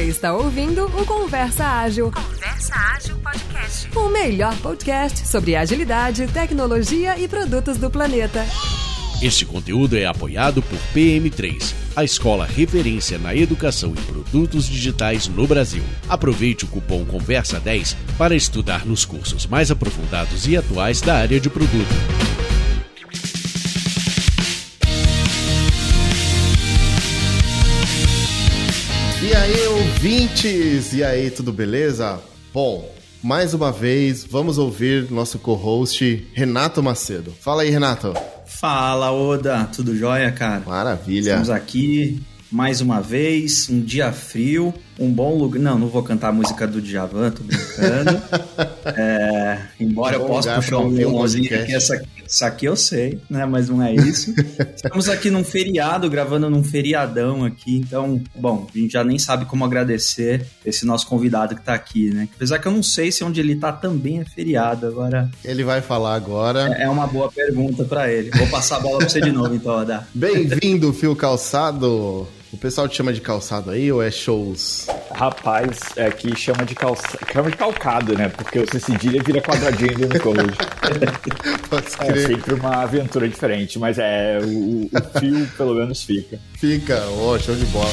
Você está ouvindo o Conversa Ágil. Conversa Ágil Podcast. O melhor podcast sobre agilidade, tecnologia e produtos do planeta. Este conteúdo é apoiado por PM3, a escola referência na educação em produtos digitais no Brasil. Aproveite o cupom Conversa10 para estudar nos cursos mais aprofundados e atuais da área de produto. E aí, ouvintes! E aí, tudo beleza? Bom, mais uma vez, vamos ouvir nosso co-host Renato Macedo. Fala aí, Renato. Fala, Oda, tudo jóia, cara? Maravilha. Estamos aqui mais uma vez, um dia frio, um bom lugar. Não, não vou cantar a música do Djavan, tô brincando. é, embora Um eu possa puxar um violãozinho aqui, essa, essa aqui eu sei, né? Mas não é isso. Estamos aqui num feriado, gravando num feriadão aqui, então, bom, a gente já nem sabe como agradecer esse nosso convidado que tá aqui, né? Apesar que eu não sei se onde ele tá também é feriado, agora Ele vai falar agora. é uma boa pergunta pra ele. Vou passar a bola pra você de novo, então, Oda. Bem-vindo, Fio Calçado. O pessoal te chama de calçado aí ou é shows? Rapaz, é que chama de calça... chama de calcado, né? Porque o cedilha vira quadradinho dentro do code. Pode É crer. sempre uma aventura diferente, mas é o, o fio pelo menos fica. Fica, ó, show de bola.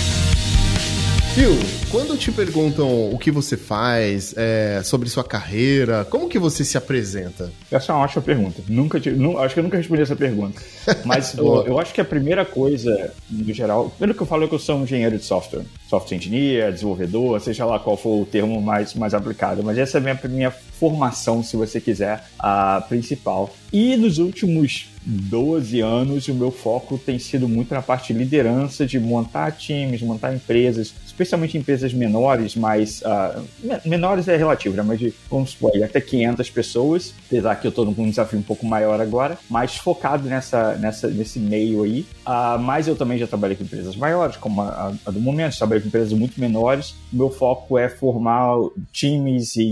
Fio, quando te perguntam o que você faz, é, sobre sua carreira, como que você se apresenta? Essa é uma ótima pergunta. Nunca nu- acho que eu nunca respondi essa pergunta. Mas eu, eu acho que a primeira coisa, no geral, primeiro que eu falo é que eu sou um engenheiro de software. Software engineer, desenvolvedor, seja lá qual for o termo mais, mais aplicado. Mas essa é a minha, minha formação, se você quiser, a principal. E nos últimos 12 anos, o meu foco tem sido muito na parte de liderança, de montar times, montar empresas, especialmente empresas menores, mas me- menores é relativo, né? Mas de, vamos supor, até 500 pessoas, apesar que eu estou num desafio um pouco maior agora, mais focado nessa, nessa, nesse meio aí. Ah, mas eu também já trabalhei com empresas maiores, como a, a do momento, trabalhei com empresas muito menores. O meu foco é formar times e,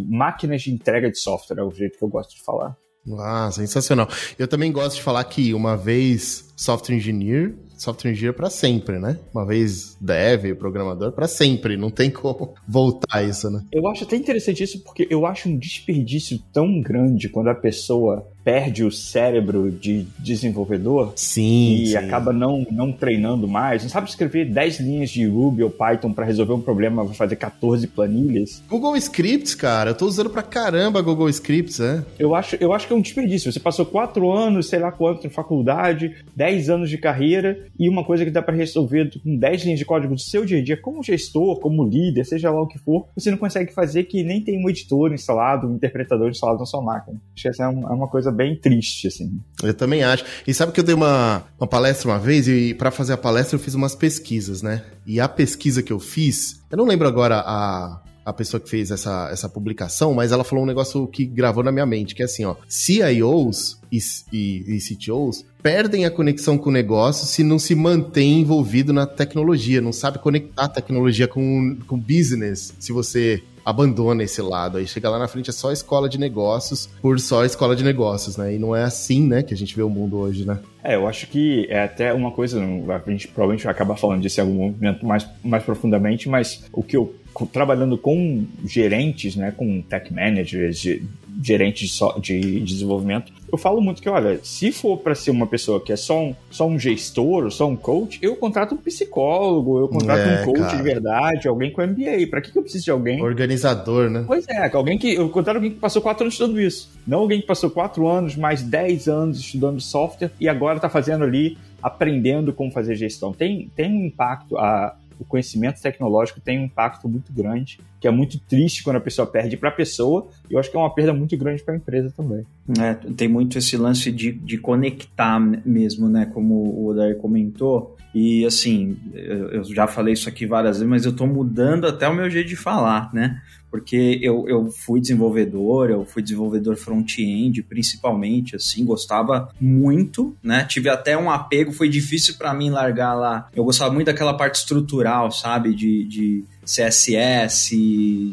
e máquinas de entrega de software, é o jeito que eu gosto de falar. Ah, sensacional. Eu também gosto de falar que uma vez software engineer, software engineer para sempre, né? Uma vez dev, programador para sempre, não tem como voltar isso, né? Eu acho até interessante isso porque eu acho um desperdício tão grande quando a pessoa perde o cérebro de desenvolvedor Sim. e sim. acaba não, não treinando mais. Não sabe escrever 10 linhas de Ruby ou Python para resolver um problema, vai fazer 14 planilhas. Google Scripts, cara, eu tô usando pra caramba Google Scripts, né? Eu acho, eu acho que é um desperdício. Você passou 4 anos, sei lá quanto, em faculdade, 10 anos de carreira e uma coisa que dá para resolver com 10 linhas de código do seu dia a dia, como gestor, como líder, seja lá o que for, você não consegue fazer que nem tem um editor instalado, um interpretador instalado na sua máquina. Acho que essa é, é uma coisa bem triste, assim. Eu também acho. E sabe que eu dei uma, uma palestra uma vez e pra fazer a palestra eu fiz umas pesquisas, né? E a pesquisa que eu fiz, eu não lembro agora a, a pessoa que fez essa, essa publicação, mas ela falou um negócio que gravou na minha mente, que é assim, ó, CIOs e, e, e CTOs perdem a conexão com o negócio se não se mantém envolvido na tecnologia, não sabe conectar tecnologia com com business, se você abandona esse lado. Aí chega lá na frente é só escola de negócios por só escola de negócios, né? E não é assim, né, que a gente vê o mundo hoje, né? É, eu acho que é até uma coisa, a gente provavelmente vai acabar falando disso em algum momento mais, mais profundamente, mas o que eu, trabalhando com gerentes, né, com tech managers, ge- gerentes de, desenvolvimento, eu falo muito que, olha, se for para ser uma pessoa que é só um, só um gestor, ou só um coach, eu contrato um psicólogo, eu contrato É, um coach cara. de verdade, alguém com MBA. Para que, que eu preciso de alguém Organizador, né? Pois é, alguém que. Eu contrato alguém que passou quatro anos estudando isso. Não alguém que passou quatro anos, mais dez anos estudando software e agora está fazendo ali, aprendendo como fazer gestão. Tem, tem um impacto, a, o conhecimento tecnológico tem um impacto muito grande, que é muito triste quando a pessoa perde para a pessoa, e eu acho que é uma perda muito grande para a empresa também. É, tem muito esse lance de, de conectar mesmo, né? Como o Odair comentou. E assim, eu, já falei isso aqui várias vezes, mas eu tô mudando até o meu jeito de falar, né? Porque eu, eu fui desenvolvedor, eu fui desenvolvedor front-end, principalmente, assim, gostava muito, né? Tive até um apego, foi difícil para mim largar lá. Eu gostava muito daquela parte estrutural, sabe? De, de CSS,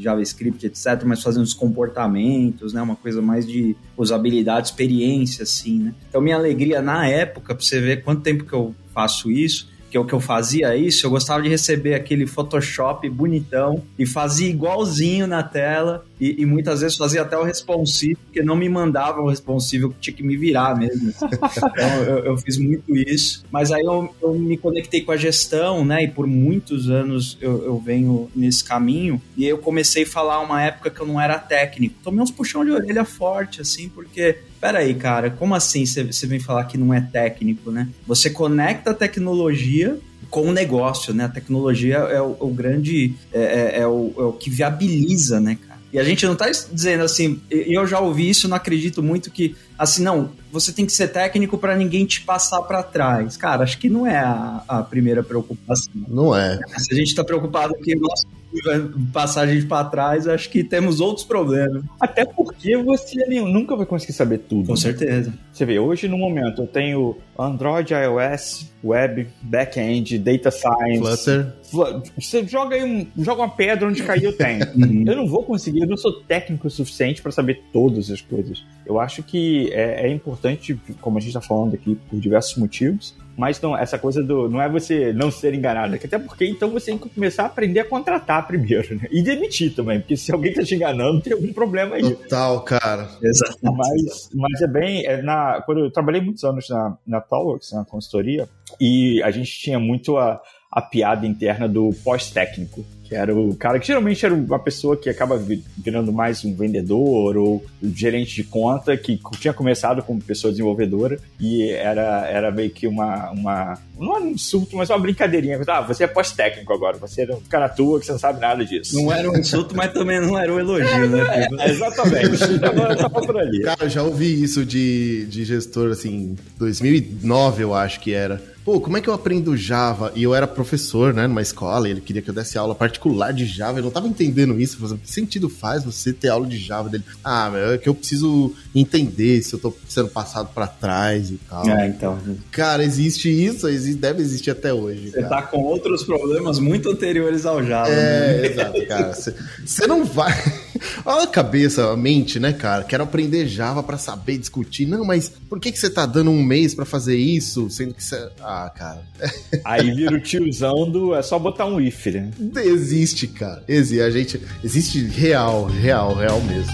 JavaScript, etc., mas fazendo os comportamentos, né? Uma coisa mais de usabilidade, experiência, assim, né? Então, minha alegria na época, pra você ver quanto tempo que eu faço isso, que eu, que eu fazia isso, eu gostava de receber aquele Photoshop bonitão e fazia igualzinho na tela e, e muitas vezes fazia até o responsivo, porque não me mandava o responsivo, tinha que me virar mesmo. então eu, eu, fiz muito isso. Mas aí eu, eu, me conectei com a gestão, né? E por muitos anos eu, eu venho nesse caminho. E eu comecei a falar uma época que eu não era técnico. Tomei uns puxão de orelha forte, assim, porque peraí, cara, como assim você vem falar que não é técnico, né? Você conecta a tecnologia com o negócio, né? A tecnologia é o, o grande, é, é, é, o, é o que viabiliza, né, cara? E a gente não está dizendo assim, eu já ouvi isso, não acredito muito que, assim, não, você tem que ser técnico para ninguém te passar para trás. Cara, acho que não é a, a primeira preocupação. Não é. Se a gente está preocupado que nosso vai passar a gente para trás, acho que temos outros problemas. Até porque você nunca vai conseguir saber tudo. Com certeza. Você vê, hoje no momento eu tenho Android, iOS, Web, Backend, Data Science. Flutter. Você joga aí um, joga uma pedra onde cair eu tenho. Uhum. eu não vou conseguir, eu não sou técnico o suficiente para saber todas as coisas. Eu acho que é, é importante, como a gente está falando aqui, por diversos motivos, mas não, essa coisa do. Não é você não ser enganado, até porque então você tem que começar a aprender a contratar primeiro, né? E demitir também, porque se alguém tá te enganando, tem algum problema aí. Total, cara. Exato. Mas, mas é bem. É na, quando eu trabalhei muitos anos na, na Talworks, na consultoria, e a gente tinha muito a, a piada interna do pós-técnico que era o cara que geralmente era uma pessoa que acaba virando mais um vendedor ou um gerente de conta, que tinha começado como pessoa desenvolvedora e era, era meio que uma, uma. Não era um insulto, mas uma brincadeirinha. Ah, você é pós-técnico agora, você era um cara tua que você não sabe nada disso. Não era um insulto, mas também não era um elogio, né? É, exatamente. por ali. Cara, eu já ouvi isso de, de gestor, assim, 2009 eu acho que era pô, como é que eu aprendo Java? E eu era professor, né, numa escola, e ele queria que eu desse aula particular de Java, eu não tava entendendo isso, falando, que sentido faz você ter aula de Java dele? Ah, meu, é que eu preciso entender se eu tô sendo passado para trás e tal. É, então. Cara, existe isso, deve existir até hoje. Você cara. tá com outros problemas muito anteriores ao Java. É, né? exato, cara. Você não vai. Olha a cabeça, a mente, né, cara? Quero aprender Java para saber discutir. Não, mas por que, que você tá dando um mês para fazer isso, sendo que você. Ah, cara. Aí vira o tiozão do. É só botar um if, né? Existe, cara. Existe. A gente. Existe real, real, real mesmo.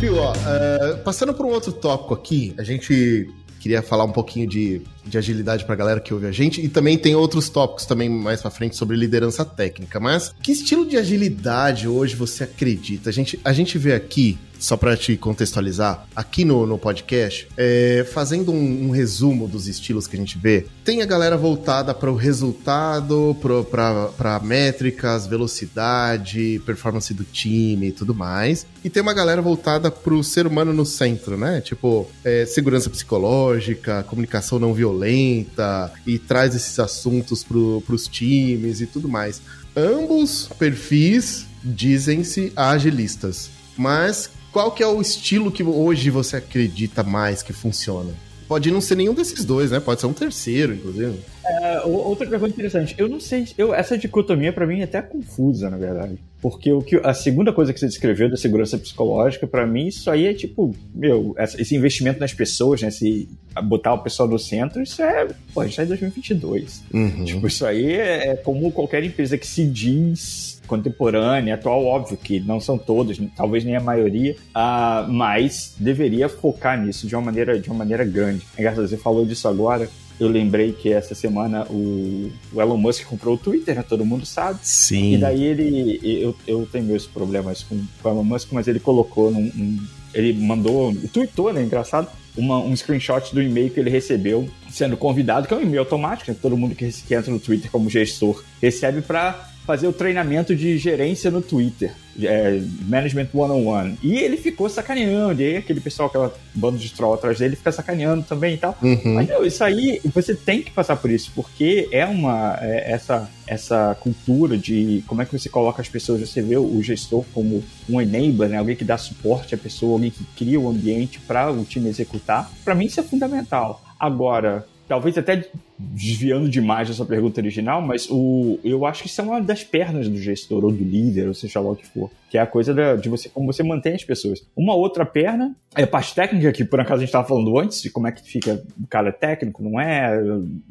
Fio, ó, uh, passando por um outro tópico aqui, a gente queria falar um pouquinho de, de agilidade pra galera que ouve a gente. E também tem outros tópicos também mais pra frente sobre liderança técnica. Mas que estilo de agilidade hoje você acredita? A gente, a gente vê aqui só para te contextualizar, aqui no, no podcast, é, fazendo um, um, resumo dos estilos que a gente vê, tem a galera voltada para o resultado, para métricas, velocidade, performance do time e tudo mais. E tem uma galera voltada para o ser humano no centro, né? Tipo, é, segurança psicológica, comunicação não violenta, e traz esses assuntos para os times e tudo mais. Ambos perfis dizem-se agilistas. Mas qual que é o estilo que hoje você acredita mais que funciona? Pode não ser nenhum desses dois, né? Pode ser um terceiro, inclusive. É, outra coisa interessante, eu não sei, eu, essa dicotomia para mim é até confusa, na verdade. Porque o que, a segunda coisa que você descreveu da segurança psicológica, para mim, isso aí é tipo, meu, esse investimento nas pessoas, né? Se botar o pessoal no centro, isso é, pô, a gente tá em 2022. Uhum. Tipo, isso aí é, é como qualquer empresa que se diz contemporânea, atual, óbvio que não são todos, talvez nem a maioria, uh, mas deveria focar nisso de uma maneira, de uma maneira grande. Engraçado, você falou disso agora, eu lembrei que essa semana o, o, Elon Musk comprou o Twitter, né? Todo mundo sabe. Sim. E daí ele. Eu, eu tenho meus problemas com, com o Elon Musk, mas ele colocou num. Um, ele mandou. Tweetou, né? Engraçado. Uma, um screenshot do e-mail que ele recebeu sendo convidado, que é um e-mail automático, né? Todo mundo que, que entra no Twitter como gestor recebe para fazer o treinamento de gerência no Twitter, é, Management One-on-One. E ele ficou sacaneando, e aí aquele pessoal, aquela bando de troll atrás dele, fica sacaneando também e tal. Uhum. Mas, meu, isso aí, você tem que passar por isso, porque é uma, é, essa, essa cultura de como é que você coloca as pessoas, você vê o gestor como um enabler, né? alguém que dá suporte à pessoa, alguém que cria o ambiente para o time executar. Para mim isso é fundamental. Agora, talvez até desviando demais dessa pergunta original, mas o, eu acho que isso é uma das pernas do gestor ou do líder, ou seja lá o que for, que é a coisa da, de você como você mantém as pessoas. Uma outra perna é a parte técnica, que por acaso a gente estava falando antes, de como é que fica o cara é técnico, não é,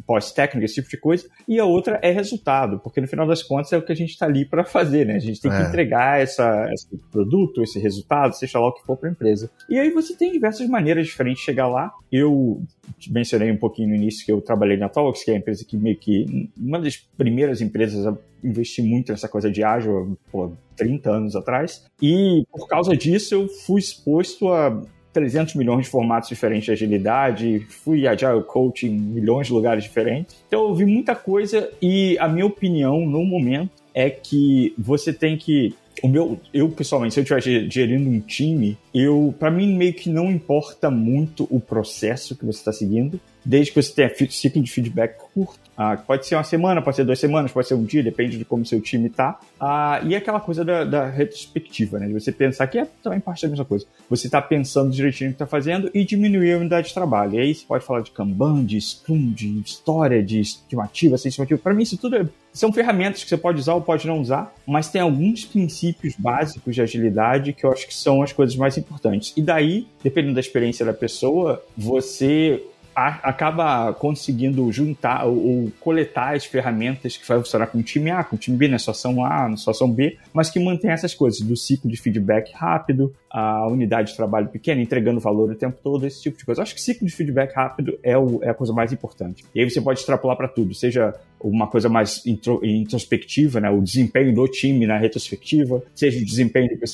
pós-técnico, esse tipo de coisa, e a outra é resultado, porque no final das contas é o que a gente está ali para fazer, né? A gente tem que é. entregar essa, esse produto, esse resultado, seja lá o que for para a empresa. E aí você tem diversas maneiras diferentes de chegar lá. Eu mencionei um pouquinho no início que eu trabalhei na Que é a empresa que meio que uma das primeiras empresas a investir muito nessa coisa de ágil, pô, 30 anos atrás. E por causa disso eu fui exposto a 300 milhões de formatos diferentes de agilidade, fui agile coach em milhões de lugares diferentes. Então eu vi muita coisa e a minha opinião no momento é que você tem que o meu, eu pessoalmente, se eu estiver gerindo um time, eu, para mim meio que não importa muito o processo que você está seguindo, desde que você tenha ciclo de feedback curto. Ah, pode ser uma semana, pode ser duas semanas, pode ser um dia, depende de como seu time está. Ah, e aquela coisa da, da, retrospectiva, né? De você pensar que é também parte da mesma coisa. Você está pensando direitinho o que está fazendo e diminuir a unidade de trabalho. E aí você pode falar de Kanban, de Scrum, de história, de estimativa, sem estimativa. Para mim, isso tudo é, são ferramentas que você pode usar ou pode não usar, mas tem alguns princípios básicos de agilidade que eu acho que são as coisas mais importantes. E daí, dependendo da experiência da pessoa, você acaba conseguindo juntar ou, ou, coletar as ferramentas que vai funcionar com o time A, com o time B, na situação A, na situação B, mas que mantém essas coisas do ciclo de feedback rápido, a unidade de trabalho pequena, entregando valor o tempo todo, esse tipo de coisa. Acho que ciclo de feedback rápido é, o, é a coisa mais importante. E aí você pode extrapolar para tudo, seja uma coisa mais intro, introspectiva, né? o desempenho do time na retrospectiva, seja o desempenho que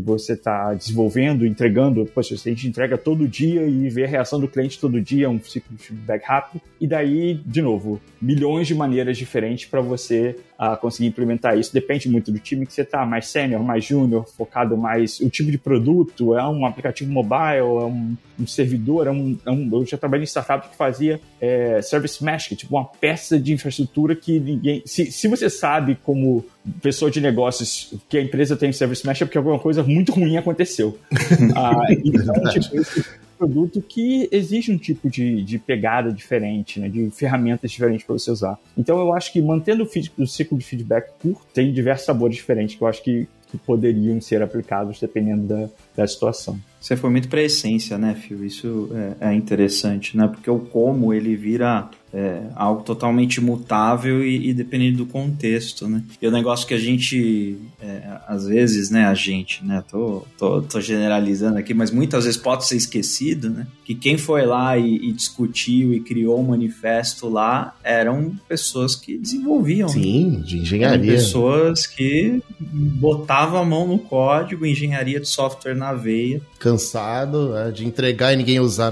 você está desenvolvendo, entregando, poxa, a gente entrega todo dia e vê a reação do cliente todo dia, um ciclo de feedback rápido, e daí, de novo, milhões de maneiras diferentes para você uh, conseguir implementar isso. Depende muito do time que você está, mais sênior, mais júnior, focado mais o tipo de produto, é um aplicativo mobile, é um, um servidor, é um, é um, eu já trabalhei em startup que fazia é, service mesh, que é tipo uma peça de infraestrutura que ninguém, se, se você sabe como pessoa de negócios que a empresa tem service mesh é porque alguma coisa muito ruim aconteceu. ah, então, tipo, esse, produto que exige um tipo de, de pegada diferente, né, de ferramentas diferentes para você usar. Então eu acho que mantendo o, feed, o ciclo de feedback curto, tem diversos sabores diferentes que eu acho que, que poderiam ser aplicados dependendo da, da situação. Você foi muito para a essência, né, Phil? Isso é, é, interessante, né? Porque o como ele vira é, algo totalmente mutável e, e, dependendo do contexto, né? E o negócio que a gente, é, às vezes, né, a gente, né, tô, tô, tô, generalizando aqui, mas muitas vezes pode ser esquecido, né? Que quem foi lá e, e discutiu e criou um manifesto lá eram pessoas que desenvolviam. Sim, de engenharia. Eram pessoas que botavam a mão no código, engenharia de software na veia. Cansado né, de entregar e ninguém usar.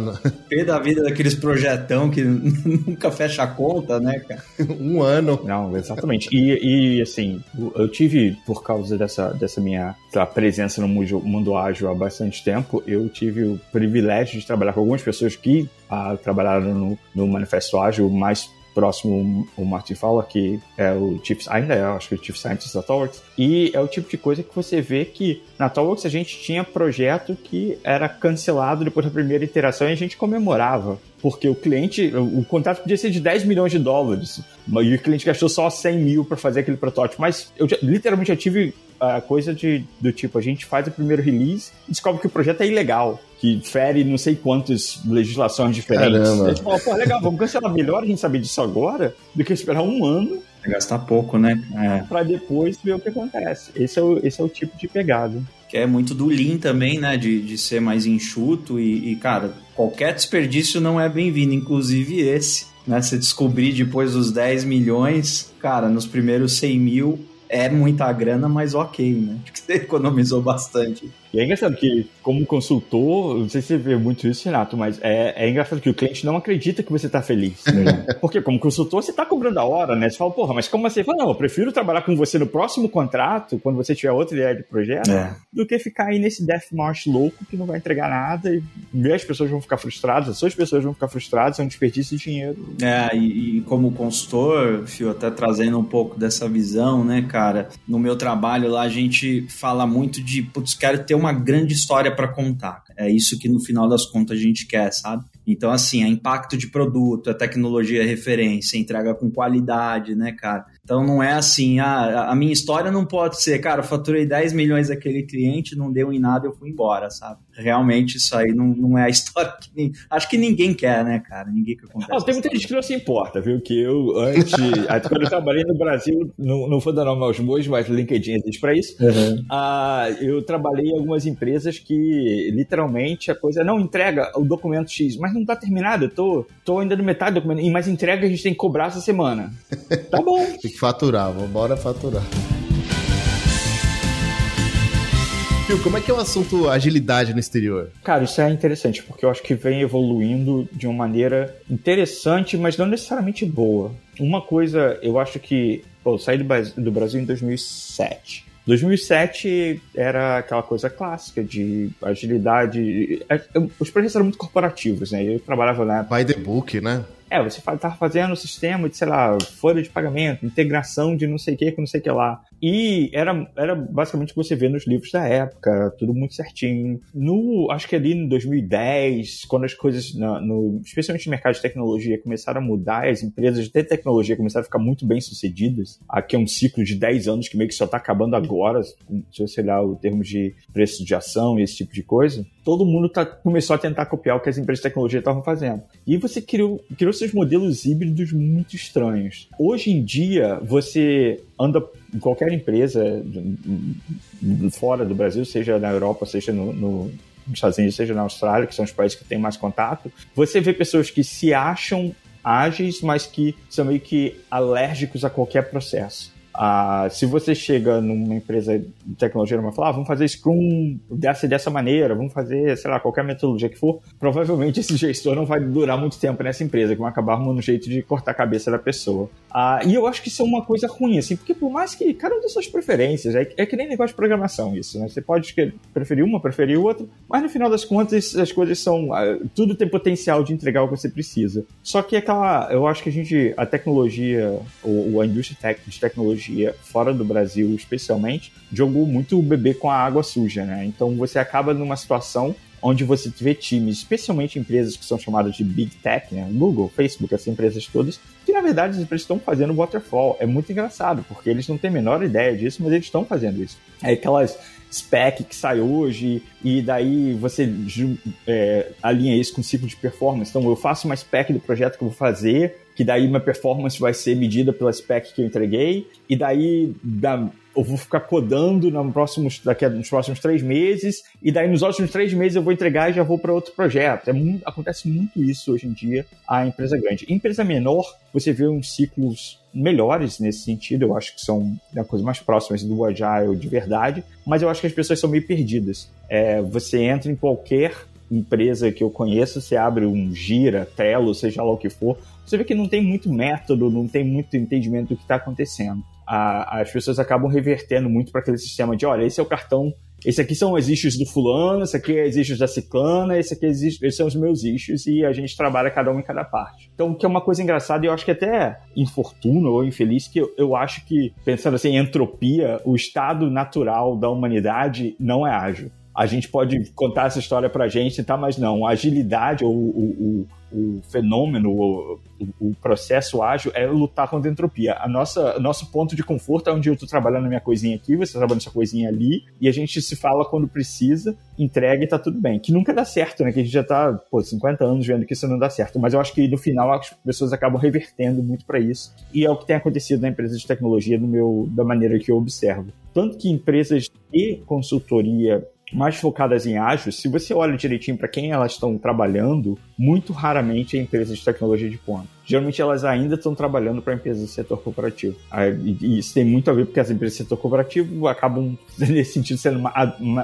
Pé da vida daqueles projetão que nunca fecha a conta, né, cara? um ano. Não, exatamente. E, e, assim, eu tive, por causa dessa, dessa minha presença no mundo, mundo ágil há bastante tempo, eu tive o privilégio de trabalhar com algumas pessoas que ah, trabalharam no, no Manifesto Ágil mais próximo o Martin fala, que é o Chief, ainda é, acho que o Chief Scientist da Towerworks, e é o tipo de coisa que você vê que na Towerworks a gente tinha projeto que era cancelado depois da primeira interação e a gente comemorava porque o cliente, o contrato podia ser de 10 milhões de dólares, e o cliente gastou só 100 mil para fazer aquele protótipo. Mas eu literalmente já tive a coisa de, do tipo, a gente faz o primeiro release e descobre que o projeto é ilegal, que fere não sei quantas legislações diferentes. Caramba. A gente fala, pô, legal, vamos cancelar melhor a gente saber disso agora do que esperar um ano é gastar pouco, né? É. Para depois ver o que acontece. Esse é o, esse é o tipo de pegada que é muito do Lean também, né? De, de ser mais enxuto e, e cara, qualquer desperdício não é bem-vindo, inclusive esse. Né? Você descobrir depois dos 10 milhões, cara, nos primeiros 100 mil é muita grana, mas ok, né? Acho que você economizou bastante. E é engraçado que, como consultor, não sei se você vê muito isso, Renato, mas é, é engraçado que o cliente não acredita que você está feliz. Né? Porque, como consultor, você está cobrando a hora, né? Você fala, porra, mas como você fala, não, eu prefiro trabalhar com você no próximo contrato, quando você tiver outra ideia de projeto, é. do que ficar aí nesse death march louco que não vai entregar nada e as pessoas vão ficar frustradas, as suas pessoas vão ficar frustradas, é um desperdício de dinheiro. É, e, e como consultor, Fio, até trazendo um pouco dessa visão, né, cara? No meu trabalho lá, a gente fala muito de, putz, quero ter uma uma grande história para contar. É isso que no final das contas a gente quer, sabe? Então, assim, é impacto de produto, é tecnologia referência, entrega com qualidade, né, cara? Então não é assim, ah, a minha história não pode ser, cara, faturei 10 milhões daquele cliente, não deu em nada, eu fui embora, sabe? Realmente isso aí não, não é a história que nem, acho que ninguém quer, né, cara? Ninguém que acontece. Ah, tem muita gente que não se importa, viu? Que eu, antes, quando eu trabalhei no Brasil, não, não vou dar nome aos bois, mas LinkedIn existe para isso. Uhum. Ah, eu trabalhei em algumas empresas que literalmente a coisa não entrega o documento X, mas não está terminado, eu tô, tô ainda no metade do documento, mas entrega a gente tem que cobrar essa semana. Tá bom. que faturar, bora faturar. Fio, como é que é o assunto agilidade no exterior? Cara, isso é interessante, porque eu acho que vem evoluindo de uma maneira interessante, mas não necessariamente boa. Uma coisa, eu acho que. Pô, eu saí do Brasil em 2007. 2007 era aquela coisa clássica de agilidade. É, os projetos eram muito corporativos, né? Eu trabalhava na. By the book, né? É, você estava fazendo o sistema de, sei lá, folha de pagamento, integração de não sei o que com não sei o que lá. E era, era basicamente o que você vê nos livros da época, tudo muito certinho. No, acho que ali em 2010, quando as coisas, no, no, especialmente no mercado de tecnologia, começaram a mudar, as empresas de tecnologia começaram a ficar muito bem sucedidas. Aqui é um ciclo de 10 anos que meio que só está acabando agora, se você olhar o termo de preço de ação e esse tipo de coisa. Todo mundo tá, começou a tentar copiar o que as empresas de tecnologia estavam fazendo. E você criou, criou seus modelos híbridos muito estranhos. Hoje em dia, você anda em qualquer empresa fora do Brasil, seja na Europa, seja no, no, nos Estados Unidos, seja na Austrália, que são os países que têm mais contato, você vê pessoas que se acham ágeis, mas que são meio que alérgicos a qualquer processo. Ah, se você chega numa empresa de tecnologia e vai falar, ah, vamos fazer Scrum dessa dessa maneira, vamos fazer, sei lá, qualquer metodologia que for, provavelmente esse gestor não vai durar muito tempo nessa empresa, que vai acabar arrumando um jeito de cortar a cabeça da pessoa. Ah, e eu acho que isso é uma coisa ruim, assim, porque por mais que cada um tem suas preferências, é, é que nem negócio de programação isso, né? Você pode preferir uma, preferir outra, mas no final das contas as coisas são. Ah, tudo tem potencial de entregar o que você precisa. Só que aquela. Eu acho que a gente, a tecnologia, ou, ou a indústria de tecnologia, tecnologia fora do Brasil, especialmente, jogou muito o bebê com a água suja, né? Então você acaba numa situação onde você vê times, especialmente empresas que são chamadas de Big Tech, né? Google, Facebook, essas empresas todas, que na verdade empresas estão fazendo waterfall. É muito engraçado, porque eles não têm a menor ideia disso, mas eles estão fazendo isso. É aquelas spec que sai hoje, e daí você é, alinha isso com o ciclo de performance. Então, eu faço uma spec do projeto que eu vou fazer, que daí minha performance vai ser medida pela spec que eu entreguei, e daí da, eu vou ficar codando no próximos, daqui a, nos próximos três meses, e daí nos últimos três meses eu vou entregar e já vou para outro projeto. É muito, acontece muito isso hoje em dia a empresa grande. Em empresa menor, você vê uns ciclos melhores nesse sentido, eu acho que são a coisa mais próximas do Agile de verdade, mas eu acho que as pessoas são meio perdidas. É, você entra em qualquer empresa que eu conheço, você abre um Gira, Trello, seja lá o que for, você vê que não tem muito método, não tem muito entendimento do que está acontecendo. A, as pessoas acabam revertendo muito para aquele sistema de, olha, esse é o cartão, esse aqui são os issues do fulano, esse aqui é os issues da ciclana, esse aqui é esses são os meus issues e a gente trabalha cada um em cada parte. Então, que é uma coisa engraçada e eu acho que até infortuno ou infeliz, que eu, eu acho que, pensando assim, em entropia, o estado natural da humanidade não é ágil a gente pode contar essa história pra gente, tá? Mas não, a agilidade, o, o, o, fenômeno, o, o, processo ágil é lutar contra a entropia. A nossa, nosso ponto de conforto é onde eu tô trabalhando na minha coisinha aqui, você tá trabalhando sua coisinha ali, e a gente se fala quando precisa, entrega e tá tudo bem. Que nunca dá certo, né? Que a gente já tá, pô, 50 anos vendo que isso não dá certo. Mas eu acho que no final as pessoas acabam revertendo muito para isso. E é o que tem acontecido na empresa de tecnologia, no meu, da maneira que eu observo. Tanto que empresas de consultoria mais focadas em ágil, se você olha direitinho para quem elas estão trabalhando, muito raramente é empresas de tecnologia de ponta. Geralmente elas ainda estão trabalhando para empresas do setor corporativo. E isso tem muito a ver porque as empresas do setor corporativo acabam, nesse sentido, sendo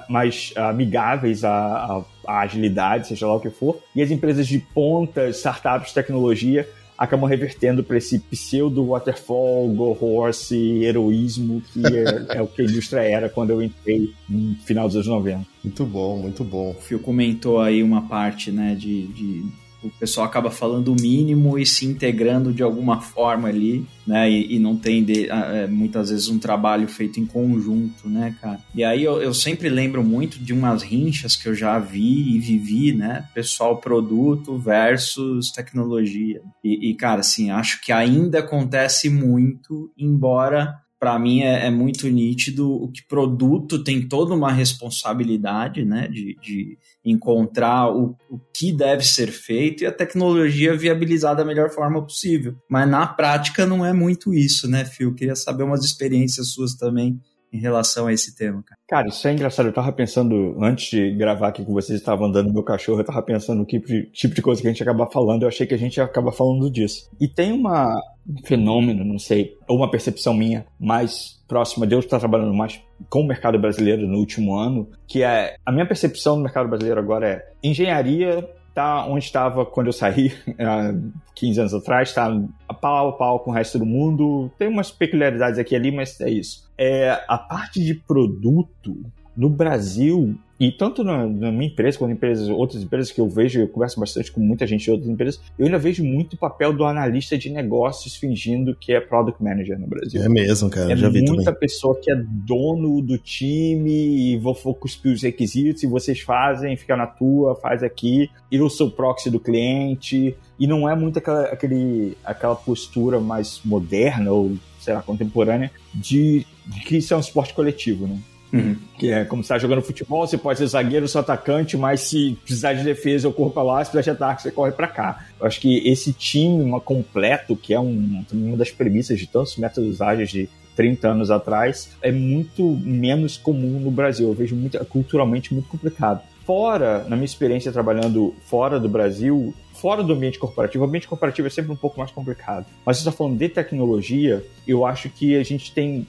mais amigáveis à, à agilidade, seja lá o que for. E as empresas de ponta, startups de tecnologia, acabam revertendo para esse pseudo waterfall, go horse, heroísmo que é, é, o que a indústria era quando eu entrei no final dos anos 90. Muito bom, muito bom. O Fio comentou aí uma parte, né, de, de o pessoal acaba falando o mínimo e se integrando de alguma forma ali, né? E, e não tem de, é, muitas vezes um trabalho feito em conjunto, né, cara? E aí eu, eu, sempre lembro muito de umas rinchas que eu já vi e vivi, né? Pessoal produto versus tecnologia. E, e cara, assim, acho que ainda acontece muito, embora para mim é, é, muito nítido o que produto tem toda uma responsabilidade, né, de, de encontrar o, o que deve ser feito e a tecnologia viabilizar da melhor forma possível. Mas na prática não é muito isso, né, Phil? Queria saber umas experiências suas também em relação a esse tema, cara. Cara, isso é engraçado. Eu tava pensando, antes de gravar aqui com vocês, estava andando meu cachorro, eu tava pensando no tipo de, tipo coisa que a gente acaba falando, eu achei que a gente ia acabar falando disso. E tem uma, um fenômeno, não sei, ou uma percepção minha mais próxima de eu estar trabalhando mais com o mercado brasileiro no último ano, que é a minha percepção do mercado brasileiro agora é engenharia tá onde estava quando eu saí, há 15 anos atrás, está a pau a pau com o resto do mundo. Tem umas peculiaridades aqui e ali, mas é isso. É, a parte de produto no Brasil e tanto na, na, minha empresa, quanto em empresas, outras empresas que eu vejo, eu converso bastante com muita gente de outras empresas, eu ainda vejo muito o papel do analista de negócios fingindo que é product manager no Brasil. É mesmo, cara. É já vi muita também. pessoa que é dono do time e vou, vou cuspir os requisitos e vocês fazem, fica na tua, faz aqui, e eu sou proxy do cliente. E não é muito aquela, aquele, aquela postura mais moderna ou, sei lá, contemporânea de, de que isso é um esporte coletivo, né? Uhum. Que é como você está jogando futebol, você pode ser zagueiro, ou atacante, mas se precisar de defesa, eu corro para lá, se precisar de ataque, você corre para cá. Eu acho que esse time uma completo, que é um, uma das premissas de tantos métodos ágeis de 30 anos atrás, é muito menos comum no Brasil. Eu vejo muito, culturalmente muito complicado. Fora, na minha experiência trabalhando fora do Brasil, fora do ambiente corporativo, o ambiente corporativo é sempre um pouco mais complicado. Mas você está falando de tecnologia, eu acho que a gente tem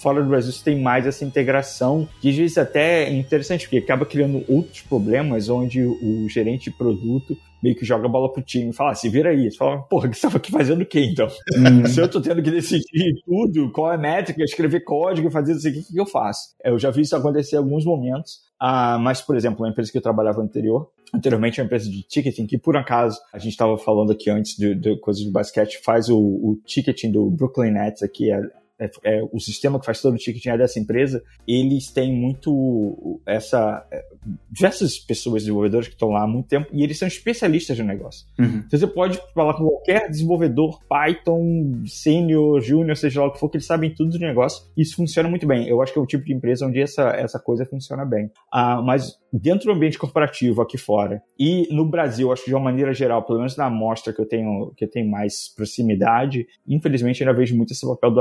fora do Brasil você tem mais essa integração, que às vezes até é interessante, porque acaba criando outros problemas onde o gerente de produto meio que joga a bola pro time e fala, ah, se vira aí. Você fala, porra, você estava aqui fazendo o quê então? Uhum. se eu tô tendo que decidir tudo, qual é a métrica, escrever código, fazer isso aqui, o que eu faço? Eu já vi isso acontecer em alguns momentos, ah, mas, por exemplo, uma empresa que eu trabalhava anterior, anteriormente uma empresa de ticketing, que por acaso, a gente estava falando aqui antes de, de coisas de basquete, faz o, o ticketing do Brooklyn Nets aqui, é, é, é, o sistema que faz todo o ticketing é dessa empresa, eles têm muito essa. É, diversas pessoas desenvolvedoras que estão lá há muito tempo e eles são especialistas no negócio. Uhum. Então você pode falar com qualquer desenvolvedor, Python, sênior, júnior, seja lá o que for, que eles sabem tudo do negócio e isso funciona muito bem. Eu acho que é o tipo de empresa onde essa, essa coisa funciona bem. Ah, mas dentro do ambiente corporativo aqui fora e no Brasil, acho que de uma maneira geral, pelo menos na amostra que eu tenho, que eu tenho mais proximidade, infelizmente ainda vejo muito esse papel do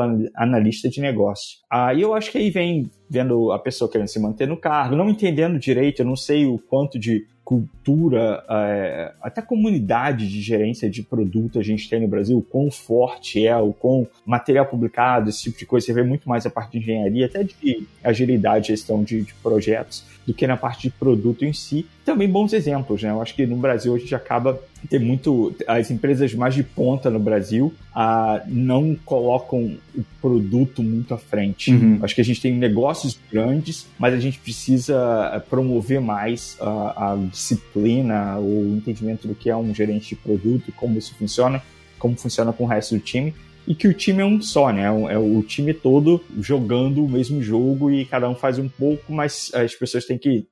analista de negócio. Aí eu acho que aí vem vendo a pessoa querendo se manter no cargo, não entendendo direito, eu não sei o quanto de cultura, é, até comunidade de gerência de produto a gente tem no Brasil, o quão forte é, o quão material publicado, esse tipo de coisa, você vê muito mais a parte de engenharia, até de agilidade, gestão de, de projetos, do que na parte de produto em si. Também bons exemplos, né? Eu acho que no Brasil a gente acaba ter muito as empresas mais de ponta no Brasil ah, não colocam o produto muito à frente. Uhum. Acho que a gente tem negócios grandes, mas a gente precisa eh, promover mais a, a disciplina, o entendimento do que é um gerente de produto, como isso funciona, como funciona com o resto do time e que o time é um só, né? É o time todo jogando o mesmo jogo e cada um faz um pouco, mas as pessoas têm que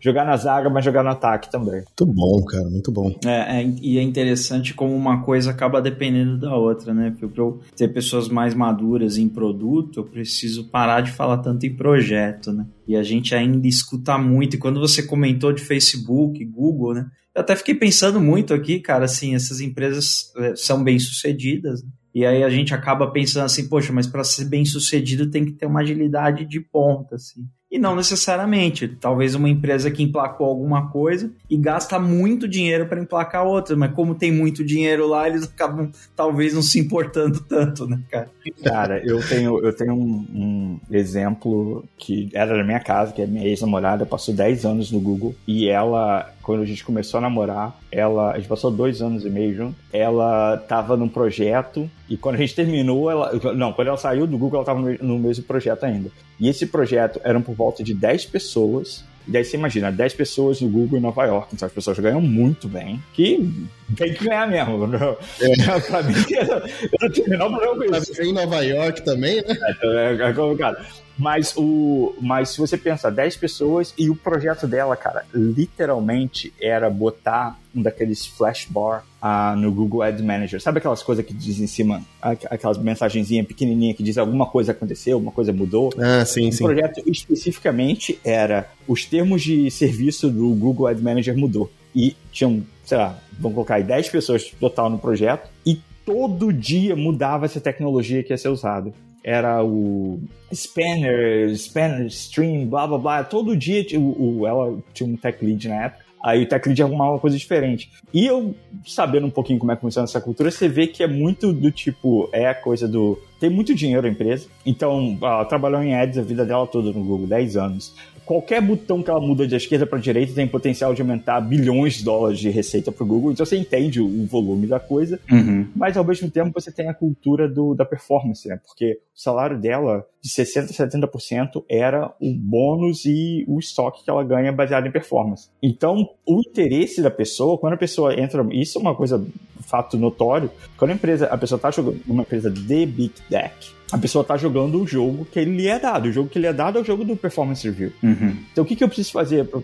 jogar na zaga, mas jogar no ataque também. Muito bom, cara, muito bom. É, é e é interessante como uma coisa acaba dependendo da outra, né? Porque para eu ter pessoas mais maduras em produto, eu preciso parar de falar tanto em projeto, né? E a gente ainda escuta muito. E quando você comentou de Facebook, Google, né? Eu até fiquei pensando muito aqui, cara, assim, essas empresas é, são bem sucedidas, né? E aí a gente acaba pensando assim, poxa, mas para ser bem sucedido tem que ter uma agilidade de ponta, assim. E não necessariamente. Talvez uma empresa que emplacou alguma coisa e gasta muito dinheiro para emplacar outra, mas como tem muito dinheiro lá, eles acabam talvez não se importando tanto, né, cara? Cara, eu tenho, eu tenho um, um exemplo que era da minha casa, que é minha ex-namorada, passou 10 anos no Google e ela, quando a gente começou a namorar, ela, a gente passou dois anos e meio junto, ela tava num projeto e quando a gente terminou, ela, não, quando ela saiu do Google, ela tava no, no mesmo projeto ainda. E esse projeto eram por volta de 10 pessoas E daí você imagina, 10 pessoas no Google em Nova York, então as pessoas ganham muito bem, que tem que ganhar mesmo. É. pra mim, eu não tenho menor problema com isso. em Nova York também, né? É, é, é complicado. Mas, o, mas se você pensa, 10 pessoas e o projeto dela, cara, literalmente era botar um daqueles flashbar uh, no Google Ad Manager. Sabe aquelas coisas que diz em cima, aquelas mensagenzinhas pequenininha que diz alguma coisa aconteceu, alguma coisa mudou? Ah, sim, o sim. O projeto especificamente era os termos de serviço do Google Ad Manager mudou. E tinham, sei lá, vamos colocar aí 10 pessoas total no projeto e todo dia mudava essa tecnologia que ia ser usada era o Spanner, Spanner Stream, blá blá blá. Todo dia o, o, ela tinha um tech lead na época. Aí o tech lead arrumava uma coisa diferente. E eu, sabendo um pouquinho como é que funciona essa cultura, você vê que é muito do tipo, é a coisa do. Tem muito dinheiro a empresa, então ela trabalhou em ads a vida dela toda no Google, 10 anos qualquer botão que ela muda de esquerda para direita tem potencial de aumentar bilhões de dólares de receita para o Google. Então você entende o, volume da coisa, uhum. mas ao mesmo tempo você tem a cultura do, da performance, né? Porque o salário dela de 60% a 70% era o bônus e o estoque que ela ganha baseado em performance. Então, o interesse da pessoa, quando a pessoa entra, isso é uma coisa, fato notório, quando a empresa, a pessoa está jogando uma empresa de Big Deck, a pessoa tá jogando o jogo que ele é dado. O jogo que ele é dado é o jogo do Performance Review. Uhum. Então, o que, que eu preciso fazer para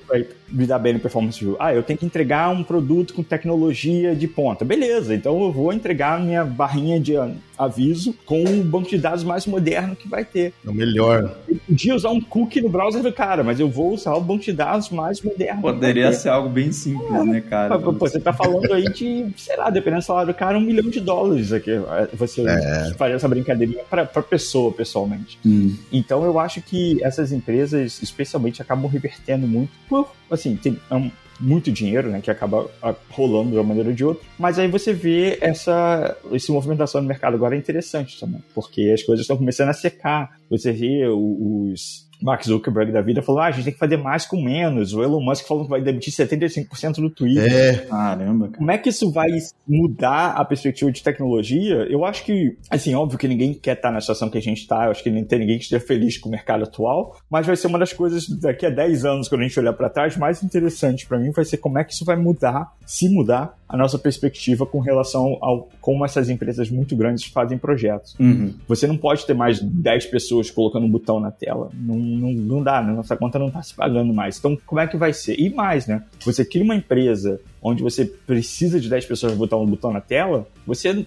me dar bem no Performance Review? Ah, eu tenho que entregar um produto com tecnologia de ponta. Beleza, então eu vou entregar minha barrinha de aviso com o banco de dados mais moderno que vai ter. É o melhor. Eu podia usar um cookie no browser do cara, mas eu vou usar o banco de dados mais moderno. Poderia ser algo bem simples, ah, né, cara? Pô, você tá falando aí de, sei lá, dependendo do salário do cara, um milhão de dólares aqui. Você é. faria essa brincadeirinha para pra pessoa, pessoalmente. Hum. Então eu acho que essas empresas, especialmente, acabam revertendo muito por, assim, tem é um, muito dinheiro, né, que acaba ah, rolando de uma maneira ou de outra. Mas aí você vê essa, essa movimentação no mercado agora é interessante também, porque as coisas estão começando a secar. Você vê os Mark Zuckerberg da vida falou: ah, a gente tem que fazer mais com menos. O Elon Musk falou que vai demitir 75% do Twitter. É. Caramba. Cara. Como é que isso vai mudar a perspectiva de tecnologia? Eu acho que, assim, óbvio que ninguém quer estar na situação que a gente está. Eu acho que nem tem ninguém que esteja feliz com o mercado atual. Mas vai ser uma das coisas daqui a 10 anos, quando a gente olhar para trás, mais interessante para mim vai ser como é que isso vai mudar, se mudar, a nossa perspectiva com relação ao como essas empresas muito grandes fazem projetos. Uhum. Você não pode ter mais 10 pessoas colocando um botão na tela. Não, não, não dá, né? nossa conta não está se pagando mais. Então, como é que vai ser? E mais, né? Você cria uma empresa onde você precisa de 10 pessoas botar um botão na tela, você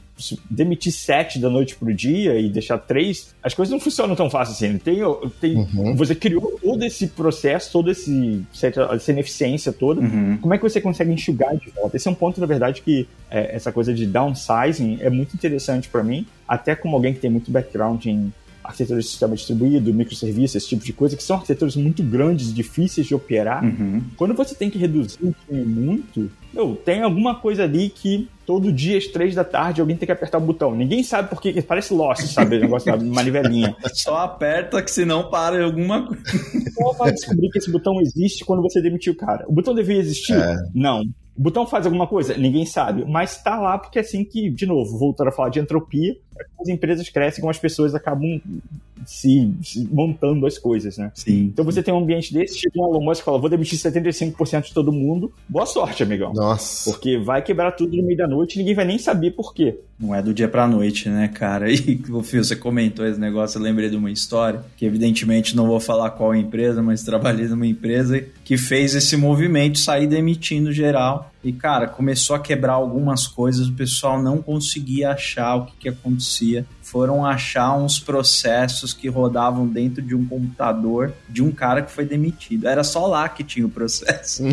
demitir 7 da noite pro dia e deixar 3, as coisas não funcionam tão fácil assim. Tem, tem, uhum. Você criou todo esse processo, toda esse, essa ineficiência toda. Uhum. Como é que você consegue enxugar de volta? Esse é um ponto, na verdade, que é, essa coisa de downsizing é muito interessante para mim, até como alguém que tem muito background em arquitetura de sistema distribuído, microserviços, esse tipo de coisa, que são arquiteturas muito grandes, difíceis de operar. Uhum. Quando você tem que reduzir um time muito, meu, tem alguma coisa ali que todo dia às três da tarde alguém tem que apertar o botão. Ninguém sabe por que, parece Lost, sabe? O negócio da manivelinha. Só aperta que senão para alguma coisa. Só vai descobrir que esse botão existe quando você demitir o cara. O botão deveria existir? É. Não. O botão faz alguma coisa? Ninguém sabe. Mas está lá porque é assim que, de novo, voltando a falar de entropia, as empresas crescem como as pessoas acabam se, se, montando as coisas, né? Sim. Então você tem um ambiente desse, tipo um Elon Musk fala, vou demitir 75% de todo mundo. Boa sorte, amigão. Nossa. Porque vai quebrar tudo no meio da noite e ninguém vai nem saber por quê. Não é do dia pra noite, né, cara? E você comentou esse negócio, eu lembrei de uma história, que evidentemente não vou falar qual empresa, mas trabalhei numa empresa que fez esse movimento, sair demitindo geral. E, cara, começou a quebrar algumas coisas, o pessoal não conseguia achar o que, que acontecia foram achar uns processos que rodavam dentro de um computador de um cara que foi demitido. Era só lá que tinha o processo.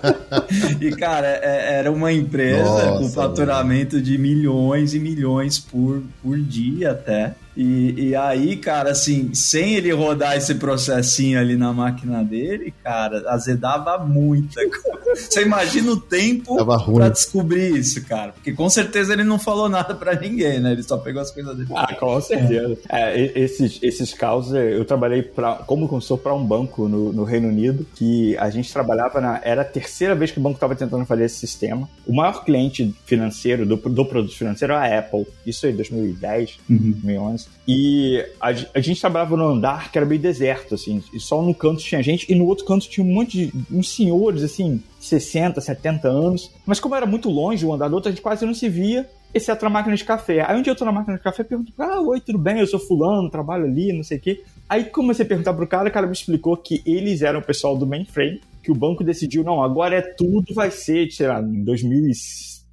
e, cara, é, era uma empresa Nossa, com faturamento de milhões e milhões por, por dia até. E, e, aí, cara, assim, sem ele rodar esse processinho ali na máquina dele, cara, azedava muita. Você imagina o tempo pra descobrir isso, cara. Porque com certeza ele não falou nada pra ninguém, né? Ele só pegou as coisas dele. Ah, com certeza. É, e- esses, esses casos, é, eu trabalhei pra, como consultor para um banco no, no Reino Unido, que a gente trabalhava na. Era a terceira vez que o banco estava tentando fazer esse sistema. O maior cliente financeiro do, do produto financeiro era a Apple. Isso aí, 2010, 2011. E a, a gente trabalhava no andar que era meio deserto, assim. E só no canto tinha gente, e no outro canto tinha um monte de. uns senhores, assim, 60, 70 anos. Mas como era muito longe um andar do outro, a gente quase não se via exceto na máquina de café. Aí um dia eu tô na máquina de café e pergunto, ah, oi, tudo bem? Eu sou fulano, trabalho ali, não sei o quê. Aí comecei a perguntar pro cara, o cara me explicou que eles eram o pessoal do mainframe, que o banco decidiu, não, agora é tudo, vai ser, sei lá, em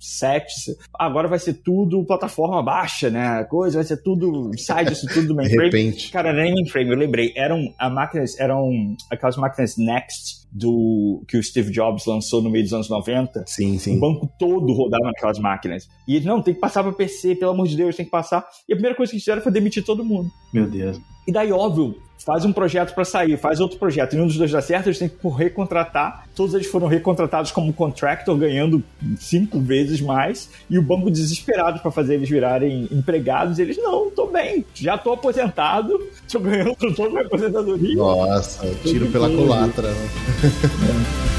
2007, agora vai ser tudo plataforma baixa, né? Coisa, vai ser tudo, sai disso tudo do De mainframe. repente. Cara, nem mainframe, eu lembrei. Eram a máquinas, eram aquelas máquinas Next do que o Steve Jobs lançou no meio dos anos 90. Sim, O sim. banco todo rodava naquelas máquinas. E ele, não, tem que passar para PC, pelo amor de Deus, tem que passar. E a primeira coisa que eles fizeram foi demitir todo mundo. Meu Deus. E daí, óbvio, faz um projeto para sair, faz outro projeto. E um dos dois dá certo, eles têm que recontratar. Todos eles foram recontratados como contractor, ganhando cinco vezes mais. E o banco desesperado para fazer eles virarem empregados. E eles, não, tô bem, já tô aposentado, tô ganhando toda a minha aposentadoria. Nossa, tiro pela culatra. né?